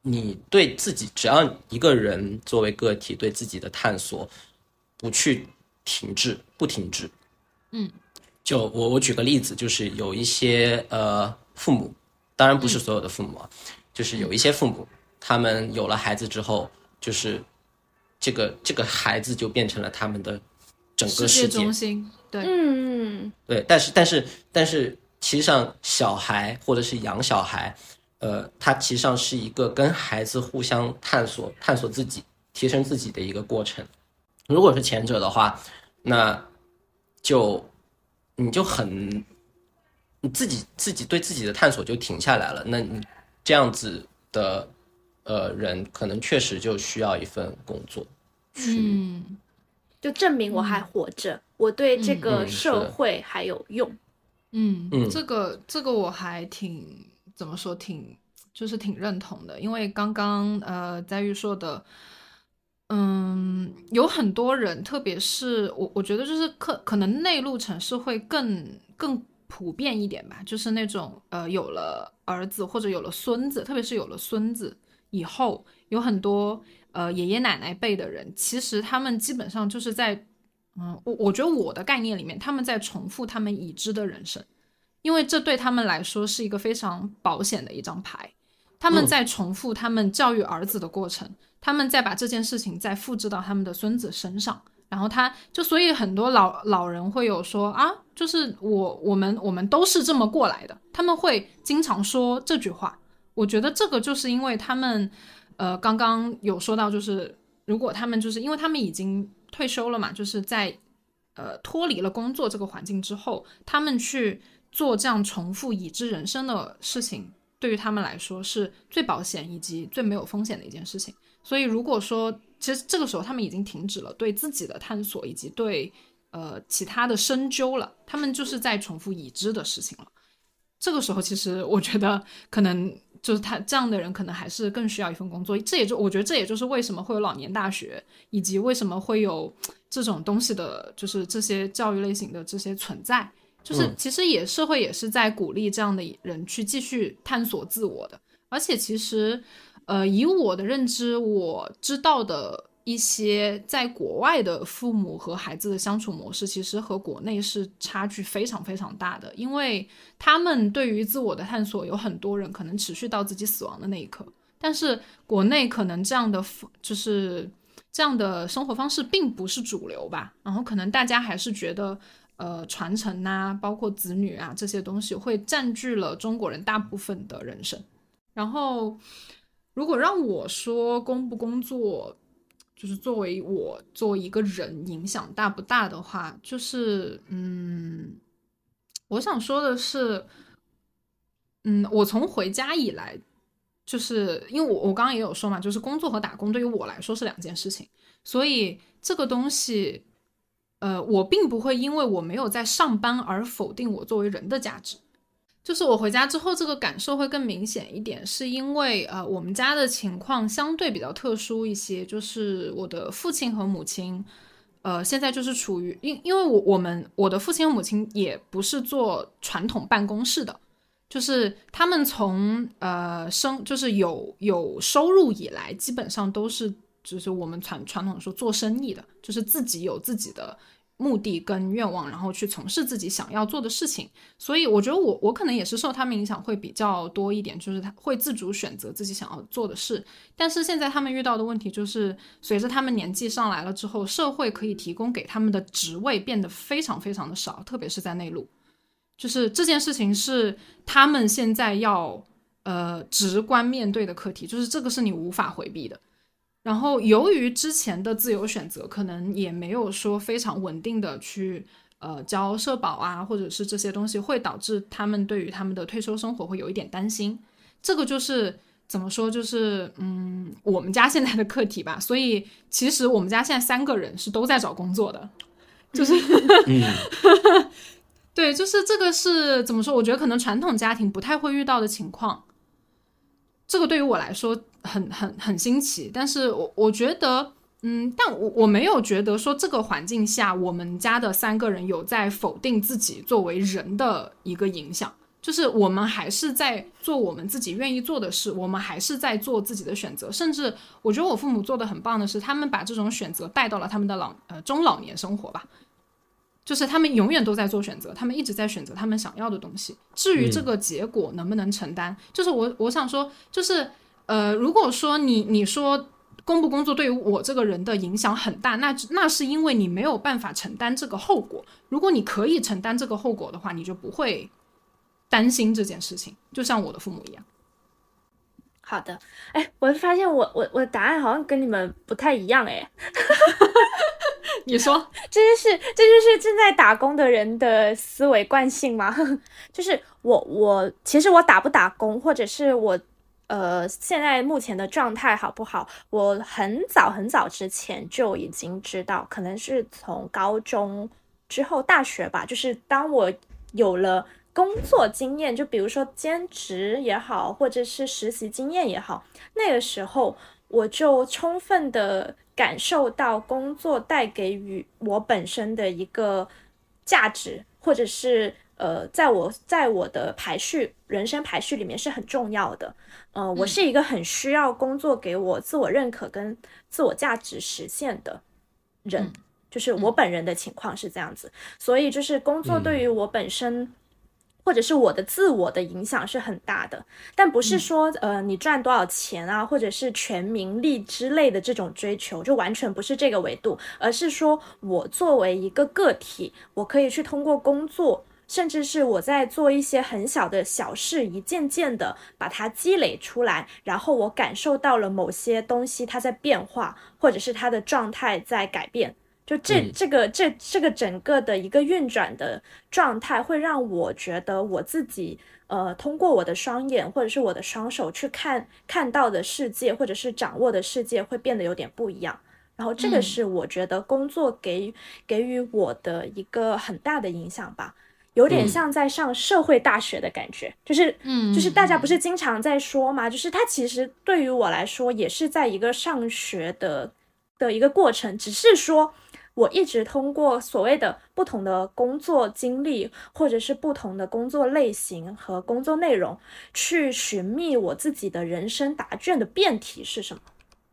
你对自己，只要一个人作为个体对自己的探索，不去停滞，不停滞，嗯，就我我举个例子，就是有一些呃父母，当然不是所有的父母啊，就是有一些父母，他们有了孩子之后，就是这个这个孩子就变成了他们的整个世界世界，中心，对，嗯对，但是但是但是，其实上小孩或者是养小孩，呃，它其实上是一个跟孩子互相探索、探索自己、提升自己的一个过程。如果是前者的话，那就你就很你自己自己对自己的探索就停下来了。那你这样子的呃人，可能确实就需要一份工作去嗯。就证明我还活着，我对这个社会还有用。嗯嗯。这个这个我还挺怎么说，挺就是挺认同的，因为刚刚呃在玉说的，嗯，有很多人，特别是我我觉得就是可可能内陆城市会更更普遍一点吧，就是那种呃有了儿子或者有了孙子，特别是有了孙子以后，有很多呃爷爷奶奶辈的人，其实他们基本上就是在嗯，我我觉得我的概念里面，他们在重复他们已知的人生，因为这对他们来说是一个非常保险的一张牌。他们在重复他们教育儿子的过程，他们再把这件事情再复制到他们的孙子身上，然后他就所以很多老老人会有说啊，就是我我们我们都是这么过来的，他们会经常说这句话。我觉得这个就是因为他们，呃，刚刚有说到，就是如果他们就是因为他们已经退休了嘛，就是在呃脱离了工作这个环境之后，他们去做这样重复已知人生的事情，对于他们来说是最保险以及最没有风险的一件事情。所以如果说其实这个时候他们已经停止了对自己的探索以及对呃其他的深究了，他们就是在重复已知的事情了。这个时候，其实我觉得可能就是他这样的人，可能还是更需要一份工作。这也就我觉得这也就是为什么会有老年大学，以及为什么会有这种东西的，就是这些教育类型的这些存在。就是嗯其实也社会也是在鼓励这样的人去继续探索自我的。而且其实，呃，以我的认知，我知道的一些在国外的父母和孩子的相处模式，其实和国内是差距非常非常大的。因为他们对于自我的探索，有很多人可能持续到自己死亡的那一刻，但是国内可能这样的就是这样的生活方式并不是主流吧。然后可能大家还是觉得。呃，传承呐、包括子女啊这些东西，会占据了中国人大部分的人生。然后，如果让我说工不工作，就是作为我作为一个人影响大不大的话，就是嗯，我想说的是，嗯，我从回家以来，就是因为我我刚刚也有说嘛，就是工作和打工对于我来说是两件事情，所以这个东西，呃，我并不会因为我没有在上班而否定我作为人的价值。就是我回家之后，这个感受会更明显一点，是因为呃，我们家的情况相对比较特殊一些，就是我的父亲和母亲，呃，现在就是处于因因为我我们我的父亲和母亲也不是做传统办公室的，就是他们从呃生就是有有收入以来，基本上都是就是我们传传统说做生意的，就是自己有自己的。目的跟愿望，然后去从事自己想要做的事情，所以我觉得我我可能也是受他们影响会比较多一点，就是他会自主选择自己想要做的事。但是现在他们遇到的问题就是，随着他们年纪上来了之后，社会可以提供给他们的职位变得非常非常的少，特别是在内陆，就是这件事情是他们现在要呃直观面对的课题，就是这个是你无法回避的。然后，由于之前的自由选择，可能也没有说非常稳定的去呃交社保啊，或者是这些东西，会导致他们对于他们的退休生活会有一点担心。这个就是怎么说，就是嗯，我们家现在的课题吧。所以其实我们家现在三个人是都在找工作的，就是嗯 [LAUGHS] 对，就是这个是怎么说？我觉得可能传统家庭不太会遇到的情况。这个对于我来说很很很新奇，但是我我觉得，嗯，但我我没有觉得说这个环境下，我们家的三个人有在否定自己作为人的一个影响，就是我们还是在做我们自己愿意做的事，我们还是在做自己的选择，甚至我觉得我父母做的很棒的是，他们把这种选择带到了他们的老呃中老年生活吧。就是他们永远都在做选择，他们一直在选择他们想要的东西。至于这个结果能不能承担，就是我我想说，就是呃，如果说你你说工不工作对于我这个人的影响很大，那那是因为你没有办法承担这个后果。如果你可以承担这个后果的话，你就不会担心这件事情。就像我的父母一样。好的，哎，我发现我我我的答案好像跟你们不太一样，哎。[LAUGHS] 你说，这就是这就是正在打工的人的思维惯性吗？[LAUGHS] 就是我我其实我打不打工，或者是我呃现在目前的状态好不好？我很早很早之前就已经知道，可能是从高中之后大学吧，就是当我有了工作经验，就比如说兼职也好，或者是实习经验也好，那个时候我就充分的。感受到工作带给予我本身的一个价值，或者是呃，在我在我的排序人生排序里面是很重要的。呃，我是一个很需要工作给我自我认可跟自我价值实现的人，就是我本人的情况是这样子，所以就是工作对于我本身。或者是我的自我的影响是很大的，但不是说呃你赚多少钱啊，或者是全民利之类的这种追求，就完全不是这个维度，而是说我作为一个个体，我可以去通过工作，甚至是我在做一些很小的小事，一件件的把它积累出来，然后我感受到了某些东西它在变化，或者是它的状态在改变。就这这个这这个整个的一个运转的状态，会让我觉得我自己呃，通过我的双眼或者是我的双手去看看到的世界，或者是掌握的世界，会变得有点不一样。然后这个是我觉得工作给给予我的一个很大的影响吧，有点像在上社会大学的感觉，就是嗯，就是大家不是经常在说嘛，就是它其实对于我来说也是在一个上学的的一个过程，只是说。我一直通过所谓的不同的工作经历，或者是不同的工作类型和工作内容，去寻觅我自己的人生答卷的辩题是什么。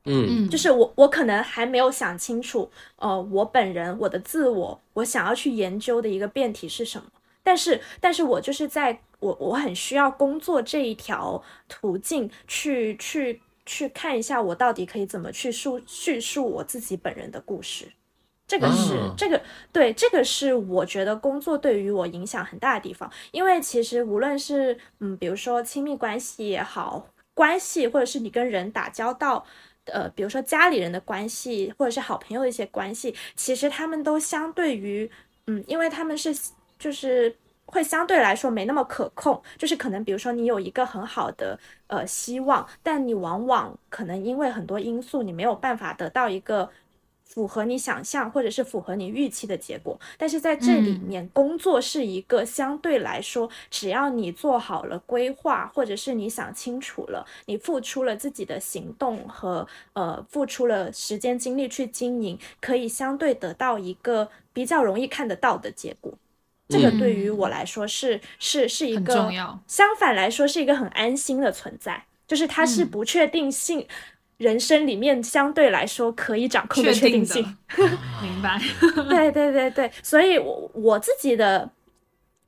嗯，就是我，我可能还没有想清楚，呃，我本人我的自我，我想要去研究的一个辩题是什么。但是，但是我就是在我我很需要工作这一条途径去去去看一下，我到底可以怎么去述叙述我自己本人的故事。这个是这个对，这个是我觉得工作对于我影响很大的地方。因为其实无论是嗯，比如说亲密关系也好，关系或者是你跟人打交道，呃，比如说家里人的关系，或者是好朋友的一些关系，其实他们都相对于嗯，因为他们是就是会相对来说没那么可控，就是可能比如说你有一个很好的呃希望，但你往往可能因为很多因素，你没有办法得到一个。符合你想象或者是符合你预期的结果，但是在这里面，工作是一个相对来说，只要你做好了规划，或者是你想清楚了，你付出了自己的行动和呃付出了时间精力去经营，可以相对得到一个比较容易看得到的结果。这个对于我来说是是是一个相反来说是一个很安心的存在，就是它是不确定性。人生里面相对来说可以掌控的确定性，[LAUGHS] 明白？[LAUGHS] 对对对对，所以，我我自己的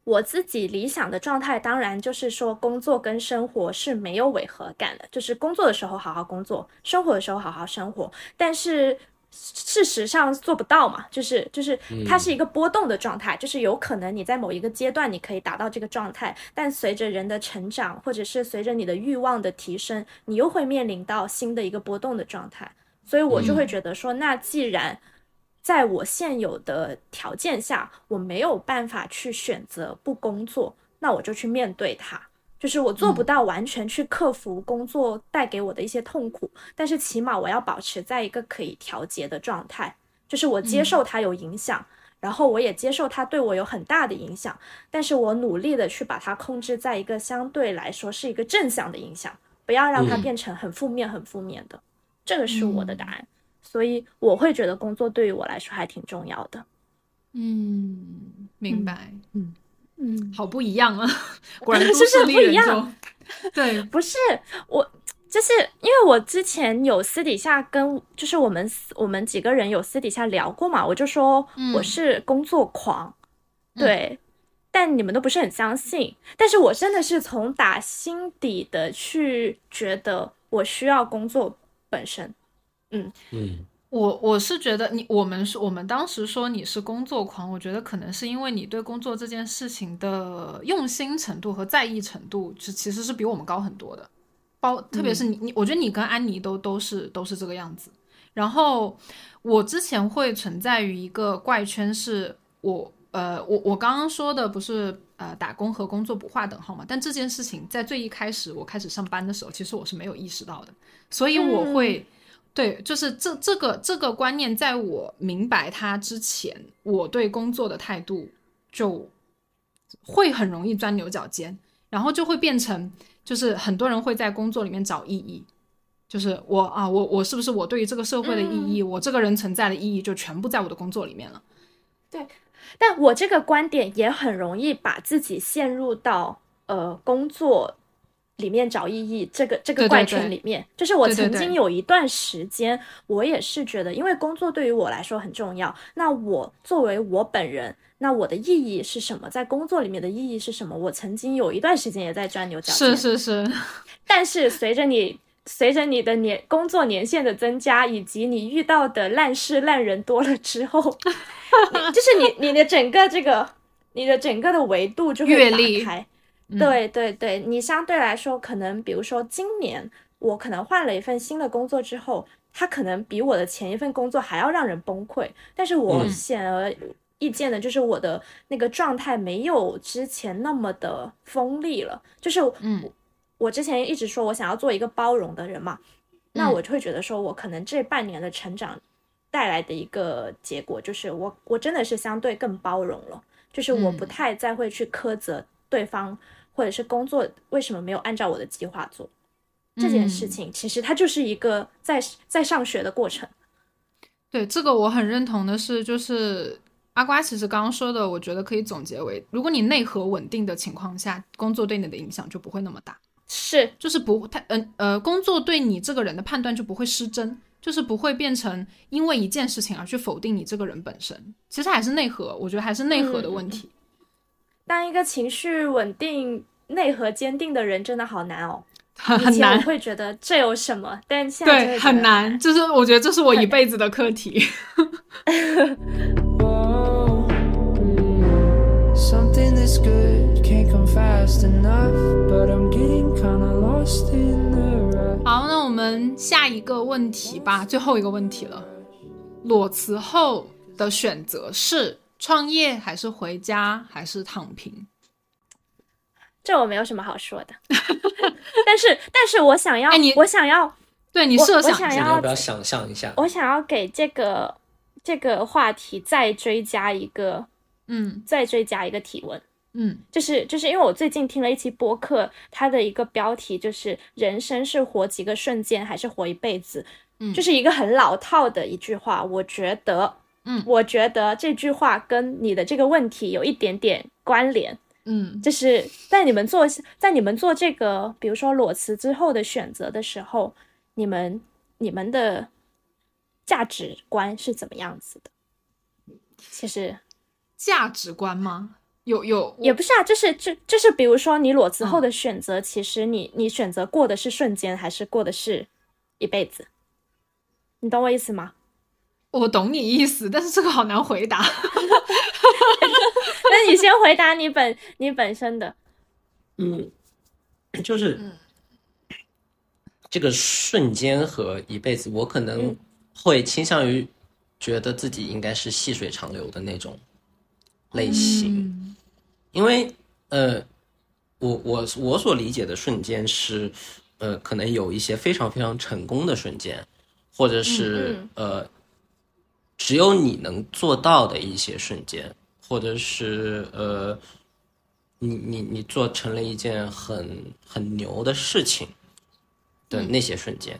我自己理想的状态，当然就是说，工作跟生活是没有违和感的，就是工作的时候好好工作，生活的时候好好生活，但是。事实上做不到嘛，就是就是它是一个波动的状态，就是有可能你在某一个阶段你可以达到这个状态，但随着人的成长，或者是随着你的欲望的提升，你又会面临到新的一个波动的状态。所以我就会觉得说，那既然在我现有的条件下，我没有办法去选择不工作，那我就去面对它。就是我做不到完全去克服工作带给我的一些痛苦，但是起码我要保持在一个可以调节的状态，就是我接受它有影响，然后我也接受它对我有很大的影响，但是我努力的去把它控制在一个相对来说是一个正向的影响，不要让它嗯。变成很负面、很负面的，这个是我的答案。所以我会觉得工作对于我来说还挺重要的。嗯，明白，嗯，好不一样啊，[LAUGHS] 果然是不是都市丽人不一样。就 [LAUGHS] 对，不是我，就是因为我之前有私底下跟，就是我们我们几个人有私底下聊过嘛，我就说我是工作狂，对，但你们都不是很相信，但是我真的是从打心底的去觉得我需要工作本身，嗯。嗯，我我是觉得你我们说我们当时说你是工作狂，我觉得可能是因为你对工作这件事情的用心程度和在意程度，是其实是比我们高很多的。包特别是你你，我觉得你跟安妮都都是都是这个样子。然后我之前会存在于一个怪圈，是我呃我我刚刚说的不是呃打工和工作不划等号嘛？但这件事情在最一开始我开始上班的时候，其实我是没有意识到的，所以我会。对，就是这这个这个观念，在我明白它之前，我对工作的态度就会很容易钻牛角尖，然后就会变成，就是很多人会在工作里面找意义，就是我啊，我我是不是我对于这个社会的意义，我这个人存在的意义，就全部在我的工作里面了。对但我这个观点也很容易把自己陷入到呃工作里面找意义这个这个怪圈里面。就是我曾经有一段时间，我也是觉得，因为工作对于我来说很重要。那我作为我本人，那我的意义是什么？在工作里面的意义是什么？我曾经有一段时间也在钻牛角尖。是是是，[LAUGHS] 但是随着你随着你的年工作年限的增加，以及你遇到的烂事烂人多了之后，[LAUGHS] 就是你你的整个这个你的整个的维度就会打开。嗯。对对对，你相对来说可能，比如说今年我可能换了一份新的工作之后，它可能比我的前一份工作还要让人崩溃，但是我嗯。显而易见的就是我的那个状态没有之前那么的锋利了，就是嗯。我之前一直说我想要做一个包容的人嘛，那嗯。我就会觉得说我可能这半年的成长带来的一个结果就是我我真的是相对更包容了，就是我不嗯。太再会去苛责对方或者是工作为什么没有按照我的计划做这件事嗯情，其实它就是一个在在上学的过程。对这个我很认同的是，就是阿瓜其实刚刚说的，我觉得可以总结为，如果你内核稳定的情况下，工作对你的影响就不会那么大。是，就是不太嗯呃，工作对你这个人的判断就不会失真，就是不会变成因为一件事情而去否定你这个人本身。其实还是内核，我觉得还是内核的问题。当一个情绪稳定、内核坚定的人，真的好难哦。[LAUGHS] 很难，前我会觉得这有什么，但现在对，很难。就是我觉得这是我一辈子的课题。Whoa, [LAUGHS] mm, something that's good can't come fast enough, but I'm getting kinda lost in the rush. 好，那我们下一个问题吧，最后一个问题了。裸辞后的选择是创业还是回家还是躺平？这我没有什么好说的。[LAUGHS] 但是，但是我想要，哎你我想要，对你我设想一下我想要你要不要想象一下？我想要给这个这个话题再追加一个，嗯再追加一个提问。嗯就是就是因为我最近听了一期播客，它的一个标题就是“人生是活几个瞬间，还是活一辈子”，嗯就是一个很老套的一句话。我觉得，嗯我觉得这句话跟你的这个问题有一点点关联。嗯就是在你们做在你们做这个，比如说裸辞之后的选择的时候，你们你们的价值观是怎么样子的？其实价值观吗？有有也不是啊，就是就就是比如说你裸辞嗯后的选择，其实你你选择过的是瞬间，还是过的是一辈子？你懂我意思吗？我懂你意思，但是这个好难回答。[LAUGHS] 那你先回答你本你本身的，嗯，就是这个瞬间和一辈子，我可能会倾向于觉得自己应该是细水长流的那种类型，嗯。因为呃，我我我所理解的瞬间是，呃，可能有一些非常非常成功的瞬间，或者是、嗯。呃，只有你能做到的一些瞬间，或者是呃，你你你做成了一件很很牛的事情的那些瞬间。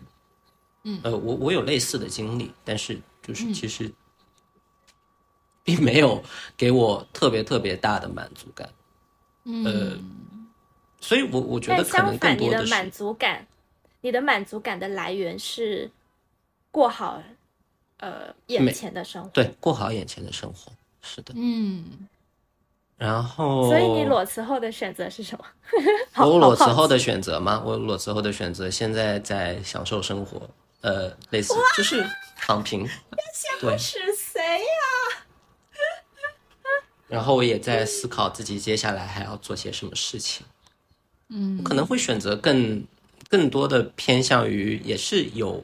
嗯，呃，我我有类似的经历，但是就是其实并没有给我特别特别大的满足感。呃，所以我我觉得可能，更多的是你的满足感，你的满足感的来源是过好呃眼前的生活。对过好眼前的生活，是的。嗯，然后，所以你裸辞后的选择是什么？[LAUGHS] 好我裸辞后，的选择吗？我裸辞后的选择，现在在享受生活，呃，类似就是躺平，[LAUGHS] 对是谁呀、[LAUGHS] 然后我也在思考自己接下来还要做些什么事情。嗯，可能会选择更更多的偏向于也是有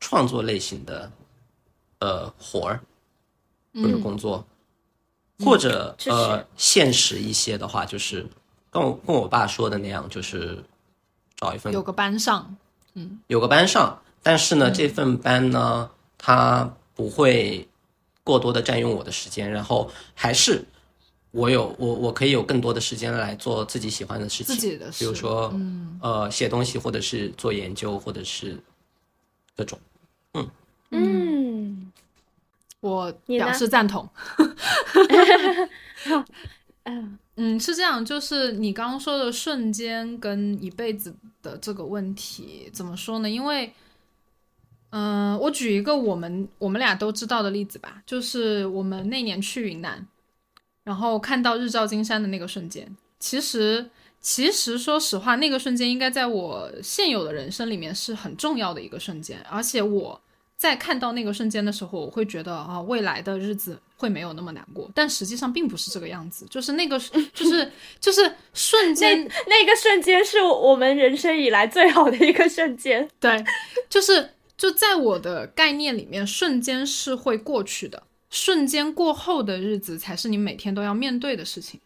创作类型的呃活儿或者工作，或者呃现实一些的话，就是跟我跟我爸说的那样，就是找一份有个班上，嗯。有个班上，但是呢，这份班呢，它不会过多的占用我的时间，然后还是我有我我可以有更多的时间来做自己喜欢的事情，自己的比如事说，呃，写东西，或者是做研究，或者是各种。嗯。嗯我表示赞同。[LAUGHS] 嗯嗯，是这样，就是你刚刚说的瞬间跟一辈子的这个问题，怎么说呢？因为，嗯、我举一个我们我们俩都知道的例子吧，就是我们那年去云南，然后看到日照金山的那个瞬间，其实其实说实话，那个瞬间应该在我现有的人生里面是很重要的一个瞬间，而且我在看到那个瞬间的时候，我会觉得啊，未来的日子会没有那么难过，但实际上并不是这个样子，就是那个就是就是瞬间那个瞬间是我们人生以来最好的一个瞬间。对，就是就在我的概念里面，瞬间是会过去的，瞬间过后的日子才是你每天都要面对的事情。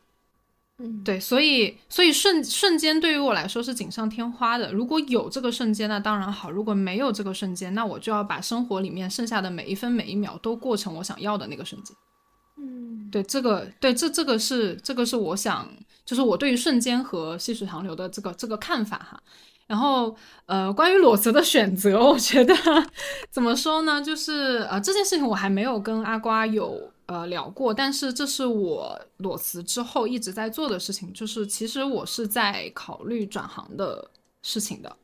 嗯，对，所以所以瞬瞬间对于我来说是锦上添花的。如果有这个瞬间，那当然好；如果没有这个瞬间，那我就要把生活里面剩下的每一分每一秒都过成我想要的那个瞬间。嗯，对，这个对这这个是这个是我想，就是我对于瞬间和细水长流的这个这个看法哈。然后呃，关于裸辞的选择，我觉得 [LAUGHS] 怎么说呢？就是呃这件事情我还没有跟阿瓜有呃聊过，但是这是我裸辞之后一直在做的事情，就是其实我是在考虑转行的事情的。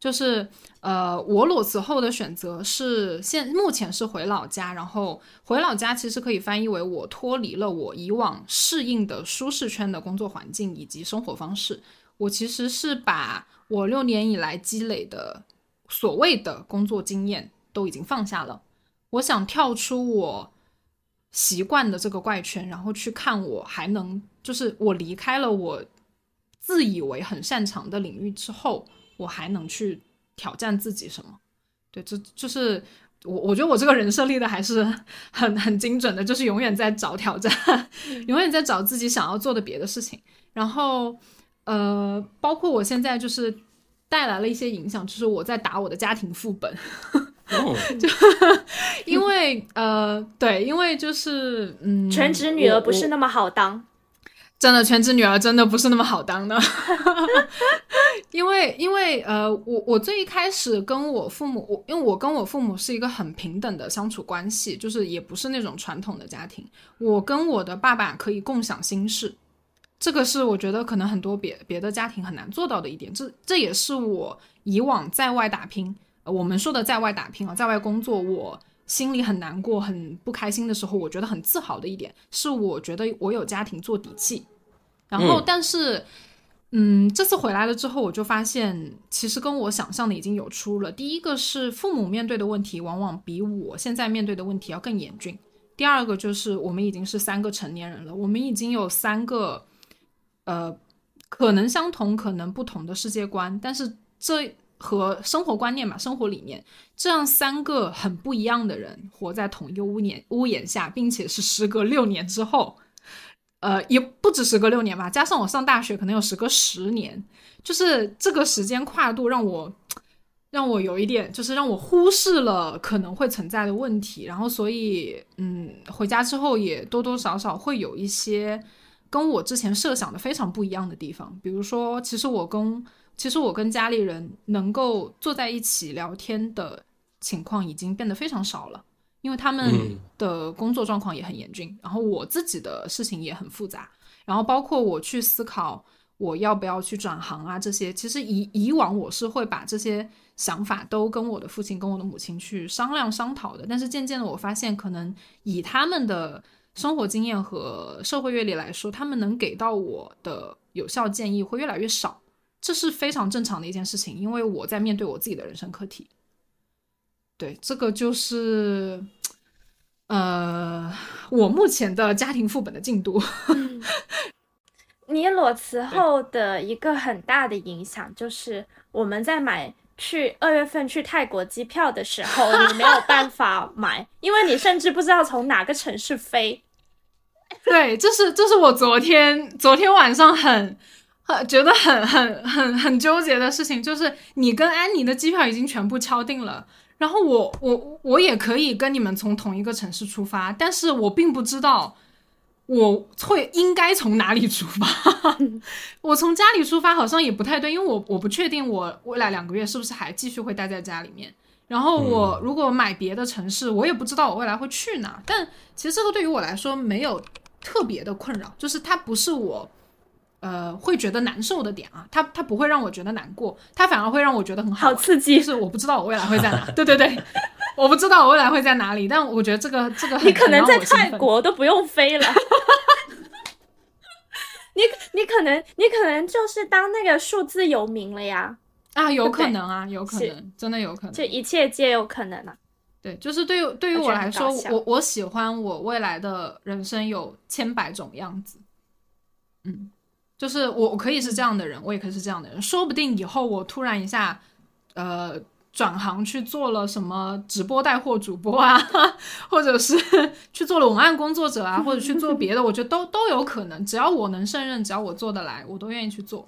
就是呃，我裸辞后的选择是现目前是回老家，然后回老家其实可以翻译为我脱离了我以往适应的舒适圈的工作环境以及生活方式。我其实是把我六年以来积累的所谓的工作经验都已经放下了，我想跳出我习惯的这个怪圈，然后去看我还能，就是我离开了我自以为很擅长的领域之后，我还能去挑战自己什么？对，这就是我，我觉得我这个人设立的还是很很精准的，就是永远在找挑战，[LAUGHS] 永远在找自己想要做的别的事情。然后，呃，包括我现在就是带来了一些影响，就是我在打我的家庭副本，哦，因为呃，对，因为就是嗯，全职女儿不是那么好当。[LAUGHS] 真的全职女儿真的不是那么好当的，[LAUGHS] 因为因为呃，我我最一开始跟我父母，我因为我跟我父母是一个很平等的相处关系，就是也不是那种传统的家庭，我跟我的爸爸可以共享心事，这个是我觉得可能很多别别的家庭很难做到的一点，这这也是我以往在外打拼，呃我们说的在外打拼啊，在外工作我。心里很难过、很不开心的时候，我觉得很自豪的一点是，我觉得我有家庭做底气。然后，嗯但是，嗯，这次回来了之后，我就发现，其实跟我想象的已经有出入了。第一个是父母面对的问题，往往比我现在面对的问题要更严峻。第二个就是我们已经是三个成年人了，我们已经有三个，呃，可能相同，可能不同的世界观，但是这和生活观念嘛，生活理念，这样三个很不一样的人活在同一个屋檐屋檐下，并且是时隔六年之后，呃，也不止时隔六年吧，加上我上大学可能有时隔十年，就是这个时间跨度让我让我有一点，就是让我忽视了可能会存在的问题，然后所以嗯，回家之后也多多少少会有一些跟我之前设想的非常不一样的地方，比如说，其实我跟其实我跟家里人能够坐在一起聊天的情况已经变得非常少了。因为他们嗯的工作状况也很严峻，然后我自己的事情也很复杂，然后包括我去思考我要不要去转行啊这些，其实以以往我是会把这些想法都跟我的父亲跟我的母亲去商量商讨的，但是渐渐的我发现，可能以他们的生活经验和社会阅历来说，他们能给到我的有效建议会越来越少，这是非常正常的一件事情，因为我在面对我自己的人生课题。对，这个就是，呃，我目前的家庭副本的进度。[LAUGHS] 你裸辞后的一个很大的影响就是，我们在买去二月份去泰国机票的时候，你没有办法 [LAUGHS] 买，因为你甚至不知道从哪个城市飞。对，这是这是我昨天昨天晚上很很觉得很很很很纠结的事情，就是你跟安妮的机票已经全部敲定了。然后我我我也可以跟你们从同一个城市出发，但是我并不知道我会应该从哪里出发。[LAUGHS] 我从家里出发好像也不太对，因为我我不确定我未来两个月是不是还继续会待在家里面。然后我如果买别的城市，我也不知道我未来会去哪。但其实这个对于我来说没有特别的困扰，就是它不是我。呃，会觉得难受的点啊，它它不会让我觉得难过，它反而会让我觉得很好，好刺激就是我不知道我未来会在哪，[LAUGHS] 对对对，我不知道我未来会在哪里，但我觉得这个这个很你可能在泰国都不用飞了。[LAUGHS] 你你可能你可能就是当那个数字游民了呀，啊，有可能啊，有可能，真的有可能。这一切皆有可能啊。对，就是对于对于我来说，我我喜欢我未来的人生有千百种样子。嗯，就是我我可以是这样的人，我也可以是这样的人，说不定以后我突然一下，呃。转行去做了什么直播带货主播啊，[LAUGHS] 或者是 [LAUGHS] 去做了文案工作者啊，或者去做别的，我觉得都都有可能。只要我能胜任，只要我做得来，我都愿意去做，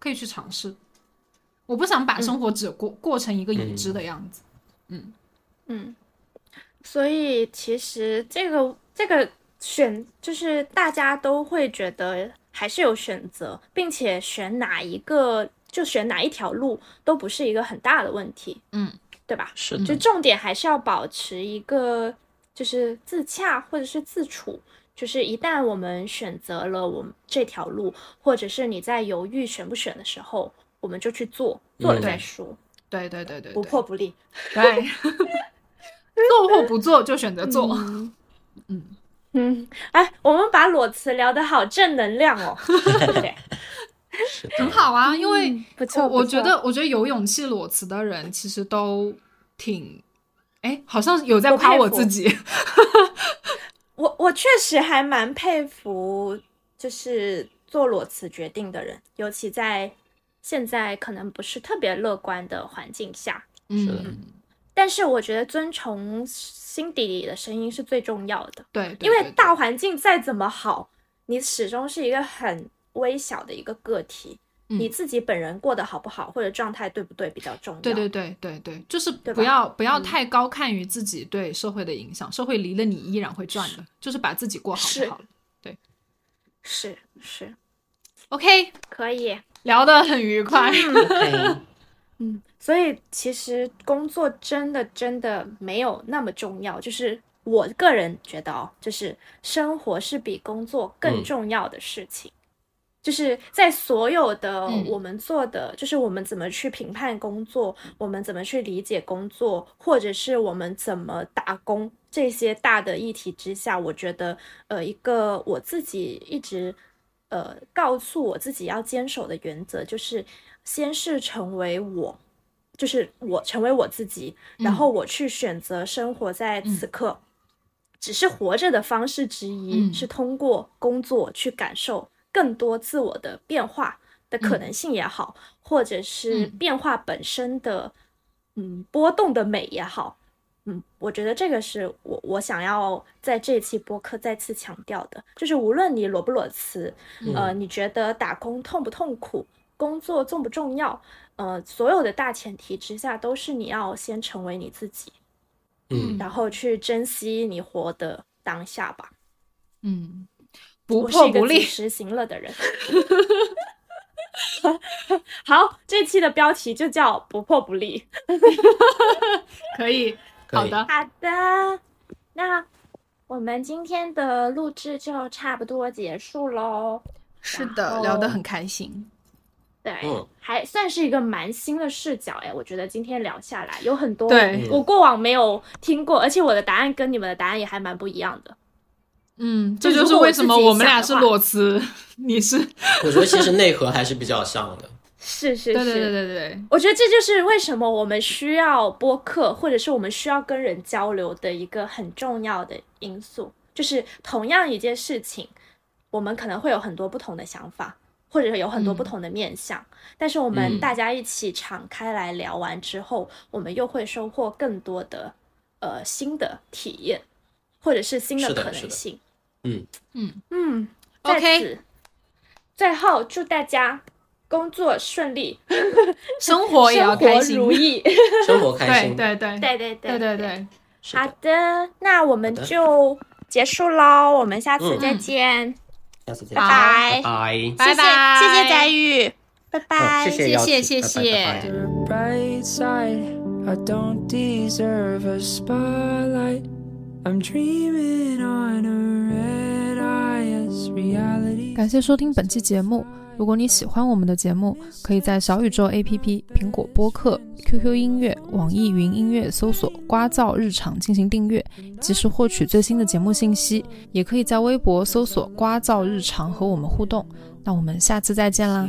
可以去尝试。我不想把生活只过、过成一个已知的样子。嗯，所以其实这个这个选就是大家都会觉得还是有选择，并且选哪一个就选哪一条路都不是一个很大的问题，嗯，对吧？是的，就重点还是要保持一个就是自洽或者是自处。就是一旦我们选择了我们这条路，或者是你在犹豫选不选的时候，我们就去做，做了嗯再说，对对对对，不对破不立。对，[LAUGHS] 做或不做就选择做。嗯嗯嗯，哎，我们把裸辞聊得好正能量哦，对 [LAUGHS] 不对？很好啊，因为嗯不错我我觉得，我觉得有勇气裸辞的人其实都挺，哎，好像有在夸我自己。我 [LAUGHS] 我确实还蛮佩服，就是做裸辞决定的人，尤其在现在可能不是特别乐观的环境下。嗯，但是我觉得遵从心底里的声音是最重要的，对，对因为大环境再怎么好，你始终是一个很微小的一个个体。嗯。你自己本人过得好不好，或者状态对不对比较重要。对对对对对，就是不要不要嗯。太高看于自己对社会的影响，社会离了你依然会转的，就是把自己过好就好了。对。是是。OK，可以。聊得很愉快。嗯，所以其实工作真的真的没有那么重要，就是我个人觉得哦，就是生活是比工作更嗯重要的事情。就是在所有的嗯我们做的，就是我们怎么去评判工作，我们怎么去理解工作，或者是我们怎么打工这些大的议题之下，我觉得呃，一个我自己一直呃告诉我自己要坚守的原则，就是先是成为我，就是我成为我自己，然后我去选择生活在此刻，只是活着的方式之一，嗯。是通过工作去感受更多自我的变化的可能性也好，或者是嗯。变化本身的嗯波动的美也好。嗯，我觉得这个是我我想要在这期播客再次强调的，就是无论你裸不裸辞，呃，你觉得打工痛不痛苦，工作重不重要，呃，所有的大前提之下，都是你要先成为你自己，嗯然后去珍惜你活的当下吧。嗯，不破不立。实行了的人。[LAUGHS] 好，这期的标题就叫“不破不立。[LAUGHS] ” [LAUGHS] 可以，可以好的，好的，那我们今天的录制就差不多结束喽。是的，聊得很开心。对，嗯还算是一个蛮新的视角哎，我觉得今天聊下来有很多对我过往没有听过，而且我的答案跟你们的答案也还蛮不一样的。嗯，这就是为什么我们俩是裸辞，[LAUGHS] 你是我觉得其实内核还是比较像的。[LAUGHS] 是是是，对对对对对，我觉得这就是为什么我们需要播客，或者是我们需要跟人交流的一个很重要的因素。就是同样一件事情，我们可能会有很多不同的想法，或者有很多不同的面向，但是我们嗯。大家一起敞开来聊完之后，我们又会收获更多的呃新的体验，或者是新的可能性。嗯。嗯。嗯在 OK 此最后祝大家工作顺利，[LAUGHS] 生活也要生活开心，如意。[LAUGHS] 生活开对心，对对。对对对对对，好的，那我们就结束喽，我们下次嗯。再见，下次再拜见，拜，拜。拜拜，谢谢谢谢翟宇，拜拜，嗯谢谢谢谢谢谢拜拜拜拜 The bright side, I don't deserve a spotlight. I'm dreaming on a red eye as reality. 感谢收听本期节目。如果你喜欢我们的节目，可以在小宇宙 APP、苹果播客、QQ 音乐、网易云音乐搜索“瓜噪日常”进行订阅，及时获取最新的节目信息。也可以在微博搜索“瓜噪日常”和我们互动。那我们下次再见啦！